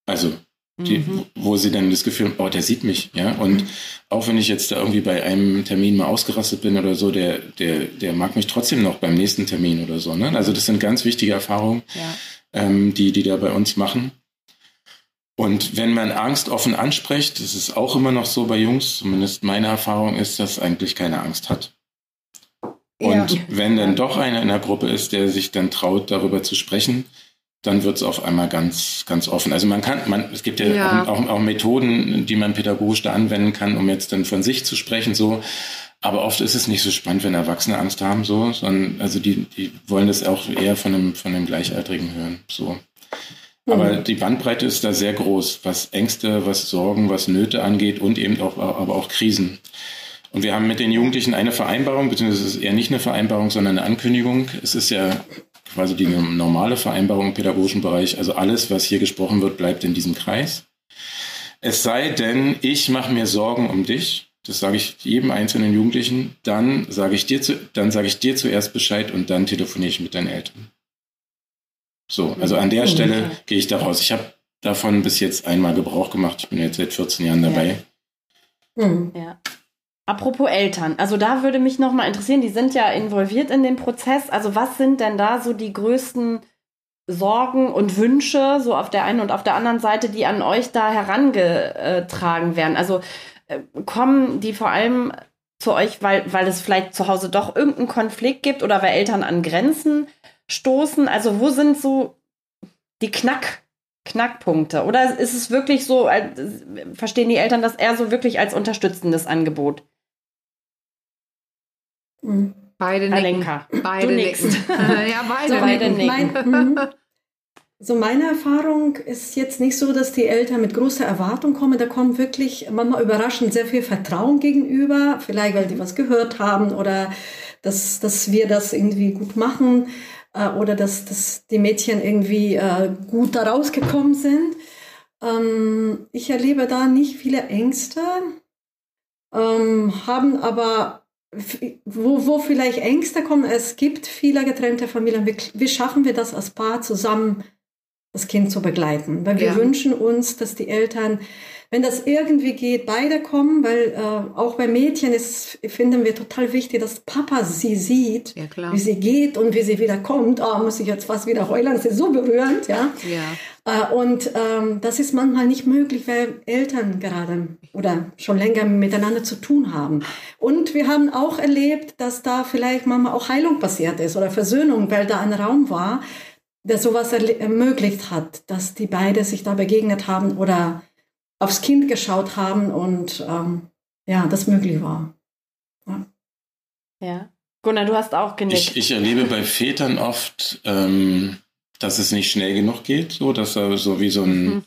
Speaker 2: Also die, mhm. wo sie dann das Gefühl haben, oh, der sieht mich, ja. Und mhm. auch wenn ich jetzt da irgendwie bei einem Termin mal ausgerastet bin oder so, der, der, der mag mich trotzdem noch beim nächsten Termin oder so. Ne? Also das sind ganz wichtige Erfahrungen. Ja ähm, die, die da bei uns machen. Und wenn man Angst offen anspricht, das ist auch immer noch so bei Jungs, zumindest meine Erfahrung ist, dass eigentlich keine Angst hat. Und ja. wenn dann doch einer in der Gruppe ist, der sich dann traut, darüber zu sprechen, dann wird es auf einmal ganz, ganz offen. Also man kann, man, es gibt ja, ja. Auch, auch, auch, Methoden, die man pädagogisch da anwenden kann, um jetzt dann von sich zu sprechen, so. Aber oft ist es nicht so spannend, wenn Erwachsene Angst haben, so, sondern also die, die wollen das auch eher von einem, von einem Gleichaltrigen hören. So. Aber die Bandbreite ist da sehr groß, was Ängste, was Sorgen, was Nöte angeht und eben auch, aber auch Krisen. Und wir haben mit den Jugendlichen eine Vereinbarung, beziehungsweise es ist eher nicht eine Vereinbarung, sondern eine Ankündigung. Es ist ja quasi die normale Vereinbarung im pädagogischen Bereich. Also alles, was hier gesprochen wird, bleibt in diesem Kreis. Es sei denn, ich mache mir Sorgen um dich. Das sage ich jedem einzelnen Jugendlichen. Dann sage ich dir zu, dann sage ich dir zuerst Bescheid und dann telefoniere ich mit deinen Eltern. So, also an der Stelle gehe ich da raus. Ich habe davon bis jetzt einmal Gebrauch gemacht. Ich bin jetzt seit 14 Jahren dabei.
Speaker 1: Ja. Mhm. ja. Apropos Eltern, also da würde mich noch mal interessieren, die sind ja involviert in den Prozess. Also was sind denn da so die größten Sorgen und Wünsche, so auf der einen und auf der anderen Seite, die an euch da herangetragen werden? Also äh, kommen die vor allem zu euch, weil, weil es vielleicht zu Hause doch irgendeinen Konflikt gibt oder weil Eltern an Grenzen stoßen? Also wo sind so die Knack, Knackpunkte? Oder ist es wirklich so, verstehen die Eltern das eher so wirklich als unterstützendes Angebot?
Speaker 4: Beide nicken.
Speaker 1: Alenka.
Speaker 4: Beide
Speaker 1: du
Speaker 4: nicken.
Speaker 3: ja, beide, so, beide nicken. Mhm. So meine Erfahrung ist jetzt nicht so, dass die Eltern mit großer Erwartung kommen. Da kommt wirklich manchmal überraschend sehr viel Vertrauen gegenüber. Vielleicht, weil die was gehört haben oder dass, dass wir das irgendwie gut machen äh, oder dass, dass die Mädchen irgendwie äh, gut da rausgekommen sind. Ähm, ich erlebe da nicht viele Ängste, ähm, haben aber wo, wo vielleicht Ängste kommen, es gibt viele getrennte Familien. Wie, wie schaffen wir das als Paar zusammen, das Kind zu begleiten? Weil wir ja. wünschen uns, dass die Eltern wenn das irgendwie geht, beide kommen, weil äh, auch bei Mädchen ist, finden wir total wichtig, dass Papa sie sieht, ja, wie sie geht und wie sie wieder kommt. Oh, muss ich jetzt fast wieder heulen, das ist so berührend, ja. ja. Äh, und ähm, das ist manchmal nicht möglich, weil Eltern gerade oder schon länger miteinander zu tun haben. Und wir haben auch erlebt, dass da vielleicht manchmal auch Heilung passiert ist oder Versöhnung, weil da ein Raum war, der sowas ermöglicht hat, dass die beide sich da begegnet haben oder aufs Kind geschaut haben und ähm, ja, das möglich war.
Speaker 1: Ja. ja. Gunnar, du hast auch genickt.
Speaker 2: Ich, ich erlebe bei Vätern oft, ähm, dass es nicht schnell genug geht, so dass da so wie so ein mhm.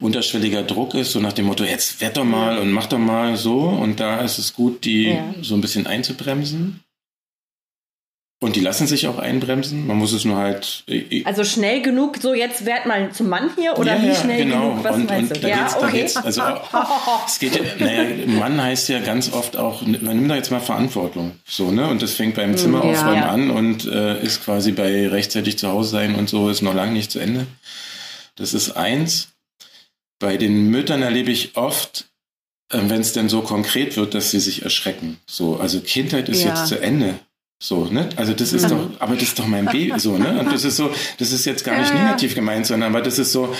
Speaker 2: unterschwelliger Druck ist, so nach dem Motto, jetzt werd doch mal und mach doch mal so. Und da ist es gut, die ja. so ein bisschen einzubremsen. Und die lassen sich auch einbremsen. Man muss es nur halt.
Speaker 1: Also schnell genug, so jetzt werd mal zum Mann hier oder ja, wie schnell genau. genug? Was
Speaker 2: und, und da ja, okay. da geht's, also es geht ja, naja, Mann heißt ja ganz oft auch, man nimmt da jetzt mal Verantwortung. So, ne? Und das fängt beim hm, Zimmeraufräumen ja, an und äh, ist quasi bei rechtzeitig zu Hause sein und so, ist noch lange nicht zu Ende. Das ist eins. Bei den Müttern erlebe ich oft, äh, wenn es denn so konkret wird, dass sie sich erschrecken. So, also Kindheit ist jetzt zu Ende. So, ne? Also das ist doch, aber das ist doch mein Baby, so, ne? Und das ist so, das ist jetzt gar nicht negativ gemeint, sondern aber das ist so,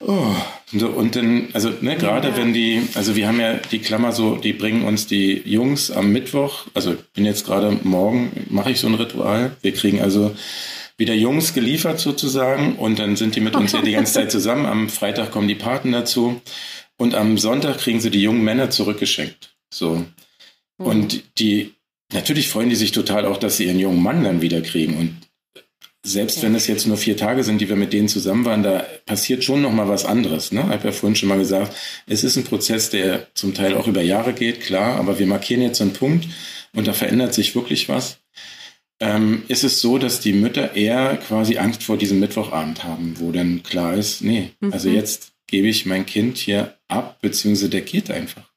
Speaker 2: oh, so, und dann, also, ne, gerade ja. wenn die, also wir haben ja die Klammer so, die bringen uns die Jungs am Mittwoch, also ich bin jetzt gerade morgen, mache ich so ein Ritual. Wir kriegen also wieder Jungs geliefert sozusagen und dann sind die mit uns ja die ganze Zeit zusammen. Am Freitag kommen die Paten dazu und am Sonntag kriegen sie die jungen Männer zurückgeschenkt. So. Mhm. Und die natürlich freuen die sich total auch, dass sie ihren jungen Mann dann wieder kriegen. Und selbst wenn es jetzt nur vier Tage sind, die wir mit denen zusammen waren, da passiert schon noch mal was anderes. Ne? Ich habe ja vorhin schon mal gesagt, es ist ein Prozess, der zum Teil auch über Jahre geht, klar, aber wir markieren jetzt einen Punkt und da verändert sich wirklich was. Ähm, ist es so, dass die Mütter eher quasi Angst vor diesem Mittwochabend haben, wo dann klar ist, nee, also mhm. also jetzt gebe ich mein Kind hier ab, beziehungsweise der geht einfach.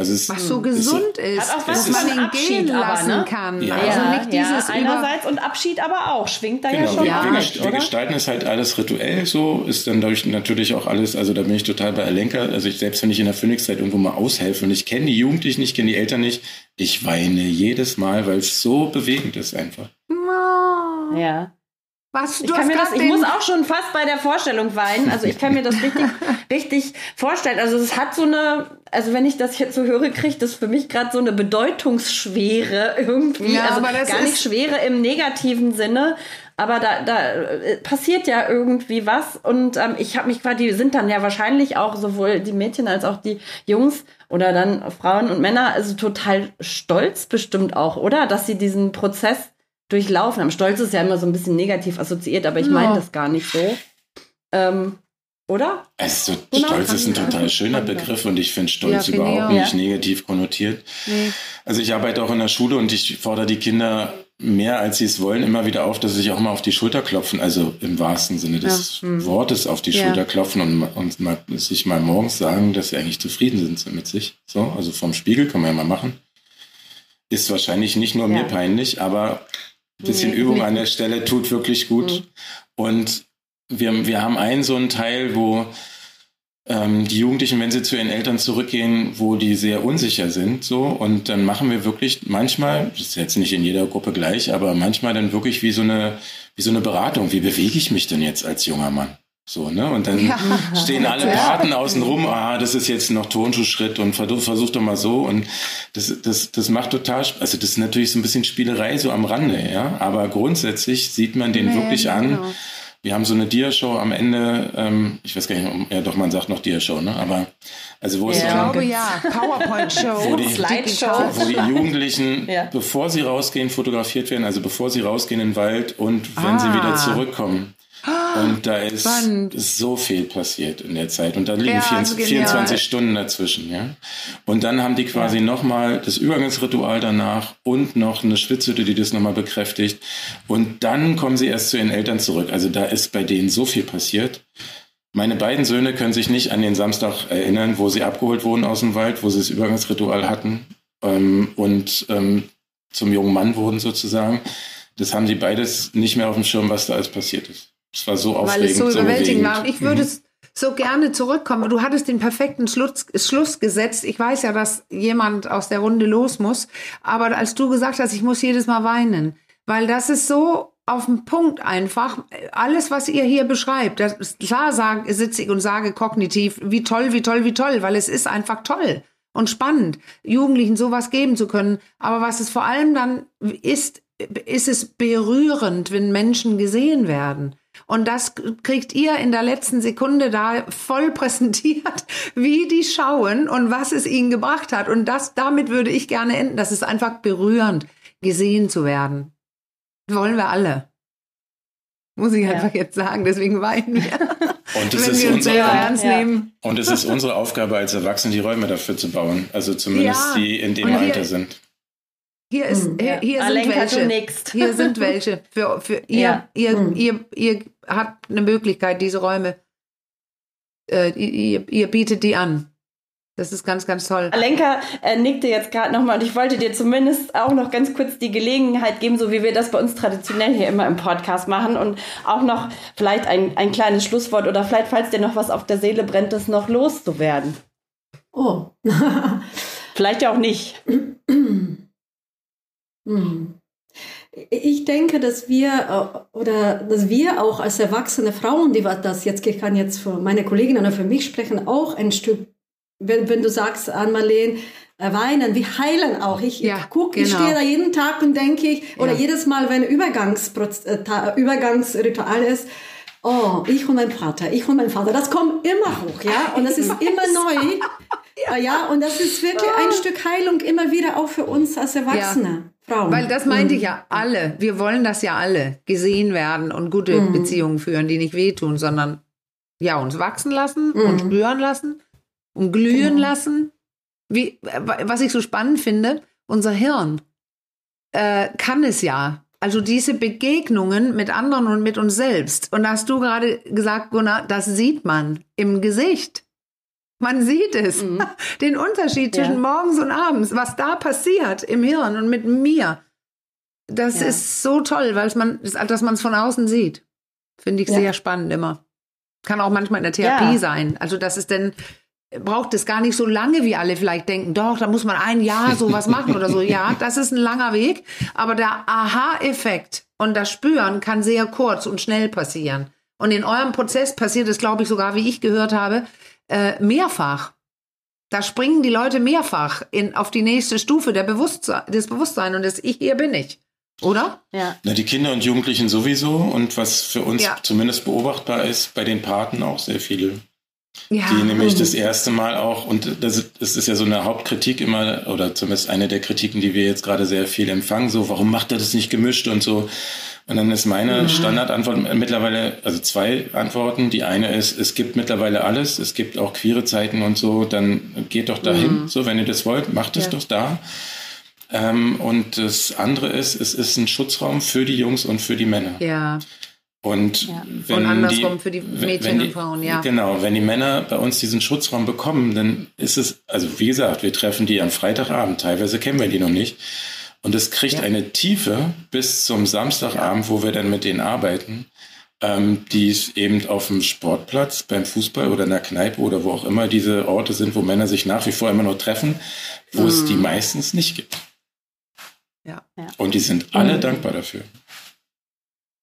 Speaker 4: Also es, was so gesund ist, ist dass man ihn Abschied gehen lassen aber, ne? kann.
Speaker 1: Ja. Also nicht dieses ja, einerseits und Abschied aber auch schwingt da genau. ja schon ja.
Speaker 2: Wir, mit, wir gestalten es halt alles rituell so, ist dann dadurch natürlich auch alles, also da bin ich total bei Alenka, also ich, selbst wenn ich in der Phoenix-Zeit irgendwo mal aushelfe und ich kenne die Jugendlichen nicht, kenne die Eltern nicht, ich weine jedes Mal, weil es so bewegend ist einfach.
Speaker 1: Ja. Was, ich, das, ich muss auch schon fast bei der Vorstellung weinen. Also ich kann mir das richtig, richtig vorstellen. Also es hat so eine, also wenn ich das jetzt so höre, kriegt das für mich gerade so eine Bedeutungsschwere irgendwie. Ja, also gar nicht Schwere im negativen Sinne, aber da, da äh, passiert ja irgendwie was. Und ähm, ich habe mich quasi, die sind dann ja wahrscheinlich auch sowohl die Mädchen als auch die Jungs oder dann Frauen und Männer, also total stolz bestimmt auch, oder? Dass sie diesen Prozess durchlaufen haben. Stolz ist ja immer so ein bisschen negativ assoziiert, aber ich meine das gar nicht so. Ähm, oder?
Speaker 2: Also Stolz ist ein total schöner Begriff und ich finde Stolz ja, überhaupt nicht ja. negativ konnotiert. Nee. Also ich arbeite auch in der Schule und ich fordere die Kinder mehr als sie es wollen, immer wieder auf, dass sie sich auch mal auf die Schulter klopfen, also im wahrsten Sinne des ja. hm. Wortes auf die ja. Schulter klopfen und, und mal, sich mal morgens sagen, dass sie eigentlich zufrieden sind mit sich. So, also vom Spiegel kann man ja mal machen. Ist wahrscheinlich nicht nur ja. mir peinlich, aber ein bisschen nee. Übung an der Stelle tut wirklich gut. Hm. Und wir, wir haben einen so einen Teil, wo ähm, die Jugendlichen, wenn sie zu ihren Eltern zurückgehen, wo die sehr unsicher sind, so und dann machen wir wirklich manchmal, das ist jetzt nicht in jeder Gruppe gleich, aber manchmal dann wirklich wie so eine wie so eine Beratung. Wie bewege ich mich denn jetzt als junger Mann? So, ne? Und dann ja. stehen alle Paten außen rum, ah, das ist jetzt noch Tonschuhschritt und versuch, versuch doch mal so. Und das, das, das macht total, also das ist natürlich so ein bisschen Spielerei so am Rande, ja. Aber grundsätzlich sieht man den nee, wirklich an. Genau wir haben so eine Dia-Show am Ende, ähm, ich weiß gar nicht, ja doch, man sagt noch Dia-Show, ne? Aber also wo
Speaker 4: ja,
Speaker 2: es
Speaker 4: Ich glaube ja, PowerPoint-Show,
Speaker 2: Slideshow. Wo die Jugendlichen, ja. bevor sie rausgehen, fotografiert werden, also bevor sie rausgehen in den Wald und wenn ah. sie wieder zurückkommen. Und da ist, ist, so viel passiert in der Zeit. Und da liegen ja, 24, 24 Stunden dazwischen, ja. Und dann haben die quasi ja. nochmal das Übergangsritual danach und noch eine Schwitzhütte, die das nochmal bekräftigt. Und dann kommen sie erst zu ihren Eltern zurück. Also da ist bei denen so viel passiert. Meine beiden Söhne können sich nicht an den Samstag erinnern, wo sie abgeholt wurden aus dem Wald, wo sie das Übergangsritual hatten ähm, und ähm, zum jungen Mann wurden sozusagen. Das haben die beides nicht mehr auf dem Schirm, was da alles passiert ist. Es war so aufregend. Weil es so überwältigend
Speaker 4: war. Ich würde mhm. so gerne zurückkommen. Du hattest den perfekten Schluss, Schluss gesetzt. Ich weiß ja, dass jemand aus der Runde los muss. Aber als du gesagt hast, ich muss jedes Mal weinen, weil das ist so auf den Punkt einfach. Alles, was ihr hier beschreibt, das, klar sage, sitze ich und sage kognitiv, wie toll, wie toll, wie toll, weil es ist einfach toll und spannend, Jugendlichen sowas geben zu können. Aber was es vor allem dann ist, ist es berührend, wenn Menschen gesehen werden. Und das kriegt ihr in der letzten Sekunde da voll präsentiert, wie die schauen und was es ihnen gebracht hat. Und das, damit würde ich gerne enden. Das ist einfach berührend, gesehen zu werden. wollen wir alle. Muss ich ja. einfach jetzt sagen, deswegen weinen wir.
Speaker 2: Und es, ist unsere, ernst ja. nehmen. und es ist unsere Aufgabe als Erwachsene, die Räume dafür zu bauen. Also zumindest ja. die in dem Alter sind.
Speaker 4: Hier ist, hm, hier, hier sind welche. Hier sind welche. Für, für ihr, ja. ihr, hm. ihr, ihr habt eine Möglichkeit, diese Räume, äh, ihr, ihr bietet die an. Das ist ganz, ganz toll.
Speaker 1: Alenka äh, nickte jetzt gerade nochmal und ich wollte dir zumindest auch noch ganz kurz die Gelegenheit geben, so wie wir das bei uns traditionell hier immer im Podcast machen und auch noch vielleicht ein, ein kleines Schlusswort oder vielleicht, falls dir noch was auf der Seele brennt, das noch loszuwerden.
Speaker 3: Oh.
Speaker 1: vielleicht ja auch nicht.
Speaker 3: Hm. Ich denke, dass wir äh, oder dass wir auch als erwachsene Frauen, die das jetzt, ich kann jetzt für meine Kolleginnen oder für mich sprechen, auch ein Stück, wenn, wenn du sagst, Ann-Marleen, äh, weinen, wir heilen auch. Ich, ja, ich gucke, genau. ich stehe da jeden Tag und denke ich, oder ja. jedes Mal, wenn äh, Übergangsritual ist, oh, ich und mein Vater, ich und mein Vater, das kommt immer hoch, ja, und das ist immer neu. ja. ja, und das ist wirklich ein Stück Heilung immer wieder auch für uns als Erwachsene.
Speaker 4: Frauen. Weil das meinte ich mhm. ja alle. Wir wollen das ja alle. Gesehen werden und gute mhm. Beziehungen führen, die nicht wehtun, sondern ja, uns wachsen lassen mhm. und spüren lassen und glühen genau. lassen. Wie, was ich so spannend finde, unser Hirn äh, kann es ja. Also diese Begegnungen mit anderen und mit uns selbst. Und da hast du gerade gesagt, Gunnar, das sieht man im Gesicht. Man sieht es, mhm. den Unterschied zwischen ja. morgens und abends, was da passiert im Hirn und mit mir. Das ja. ist so toll, weil man, dass man es von außen sieht. Finde ich ja. sehr spannend immer. Kann auch manchmal in der Therapie sein. Also, dass es denn braucht es gar nicht so lange, wie alle vielleicht denken. Doch, da muss man ein Jahr sowas machen oder so. Ja, das ist ein langer Weg. Aber der Aha-Effekt und das Spüren kann sehr kurz und schnell passieren. Und in eurem Prozess passiert es, glaube ich, sogar, wie ich gehört habe, äh, mehrfach. Da springen die Leute mehrfach in, auf die nächste Stufe der Bewusstsein, des Bewusstseins und des Ich, hier bin ich. Oder?
Speaker 2: Ja. Na, die Kinder und Jugendlichen sowieso und was für uns ja. zumindest beobachtbar ist, bei den Paten auch sehr viele. Ja. Die nämlich das erste Mal auch, und das ist, das ist ja so eine Hauptkritik immer, oder zumindest eine der Kritiken, die wir jetzt gerade sehr viel empfangen, so, warum macht er das nicht gemischt und so. Und dann ist meine mhm. Standardantwort mittlerweile, also zwei Antworten. Die eine ist, es gibt mittlerweile alles, es gibt auch queere Zeiten und so, dann geht doch dahin, mhm. so, wenn ihr das wollt, macht es ja. doch da. Ähm, und das andere ist, es ist ein Schutzraum für die Jungs und für die Männer.
Speaker 4: Ja.
Speaker 2: Und,
Speaker 4: ja. wenn und andersrum die, für die Mädchen
Speaker 2: die,
Speaker 4: und Frauen, ja.
Speaker 2: Genau, wenn die Männer bei uns diesen Schutzraum bekommen, dann ist es, also wie gesagt, wir treffen die am Freitagabend, teilweise kennen wir die noch nicht. Und es kriegt ja. eine Tiefe bis zum Samstagabend, ja. wo wir dann mit denen arbeiten, ähm, die es eben auf dem Sportplatz, beim Fußball oder in der Kneipe oder wo auch immer diese Orte sind, wo Männer sich nach wie vor immer noch treffen, wo mhm. es die meistens nicht gibt.
Speaker 4: Ja.
Speaker 2: Und die sind alle mhm. dankbar dafür.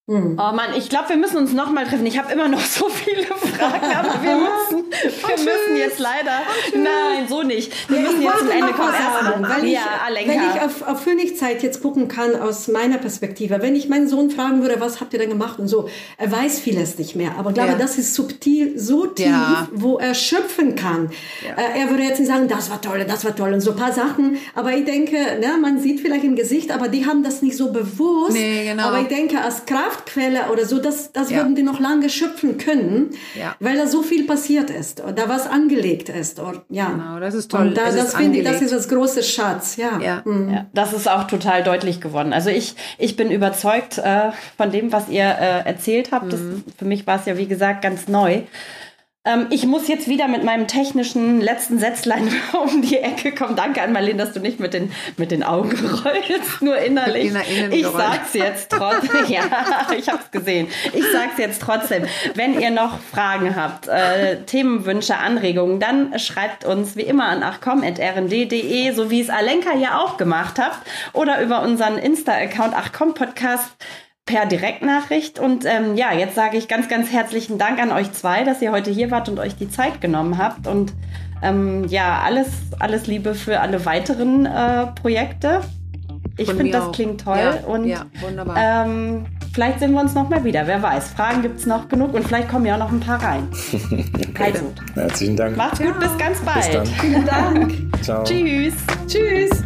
Speaker 1: Hm. Oh Mann, ich glaube, wir müssen uns noch mal treffen. Ich habe immer noch so viele Fragen, aber wir müssen, wir müssen jetzt leider. Nein, so nicht. Wir müssen jetzt zum Ende kommen.
Speaker 3: Sagen, weil ja, ich, wenn ich auf, auf Königszeit jetzt gucken kann aus meiner Perspektive, wenn ich meinen Sohn fragen würde, was habt ihr denn gemacht und so, er weiß vieles nicht mehr. Aber ich glaube, ja. das ist subtil, so tief, ja. wo er schöpfen kann. Äh, er würde jetzt nicht sagen, das war toll, das war toll und so ein paar Sachen. Aber ich denke, ne, man sieht vielleicht im Gesicht, aber die haben das nicht so bewusst.
Speaker 4: Nee, genau.
Speaker 3: Aber ich denke, als Kraft Kraftquelle oder so, das, das würden die noch lange schöpfen können, ja. Weil da so viel passiert ist, da was angelegt ist. Oder, ja.
Speaker 4: Genau, das ist toll.
Speaker 3: Und da, das finde ich, das ist das große Schatz, ja.
Speaker 1: Ja. Mhm. ja. Das ist auch total deutlich geworden. Also ich, ich bin überzeugt äh, von dem, was ihr äh, erzählt habt. Das, mhm. für mich war es ja, wie gesagt, ganz neu. Ähm, ich muss jetzt wieder mit meinem technischen letzten Sätzlein um die Ecke kommen. Danke an Marlene, dass du nicht mit den, mit den Augen rollst, nur innerlich. Ich sag's jetzt trotzdem. ja, ich hab's gesehen. Ich sag's jetzt trotzdem. Wenn ihr noch Fragen habt, äh, Themenwünsche, Anregungen, dann schreibt uns wie immer an achcom.rnd.de, so wie es Alenka ja auch gemacht habt, oder über unseren Insta-Account achcom Podcast per Direktnachricht. Und ähm, ja, jetzt sage ich ganz, ganz herzlichen Dank an euch zwei, dass ihr heute hier wart und euch die Zeit genommen habt. Und ähm, ja, alles, alles Liebe für alle weiteren äh, Projekte. Ich finde, das klingt toll. Ja, und ja, wunderbar. Ähm, vielleicht sehen wir uns noch mal wieder. Wer weiß. Fragen gibt es noch genug und vielleicht kommen ja auch noch ein paar rein.
Speaker 2: also. Herzlichen Dank.
Speaker 1: Macht's gut, bis ganz bald.
Speaker 2: Bis dann.
Speaker 3: Vielen Dank.
Speaker 2: Ciao.
Speaker 1: Tschüss. Tschüss.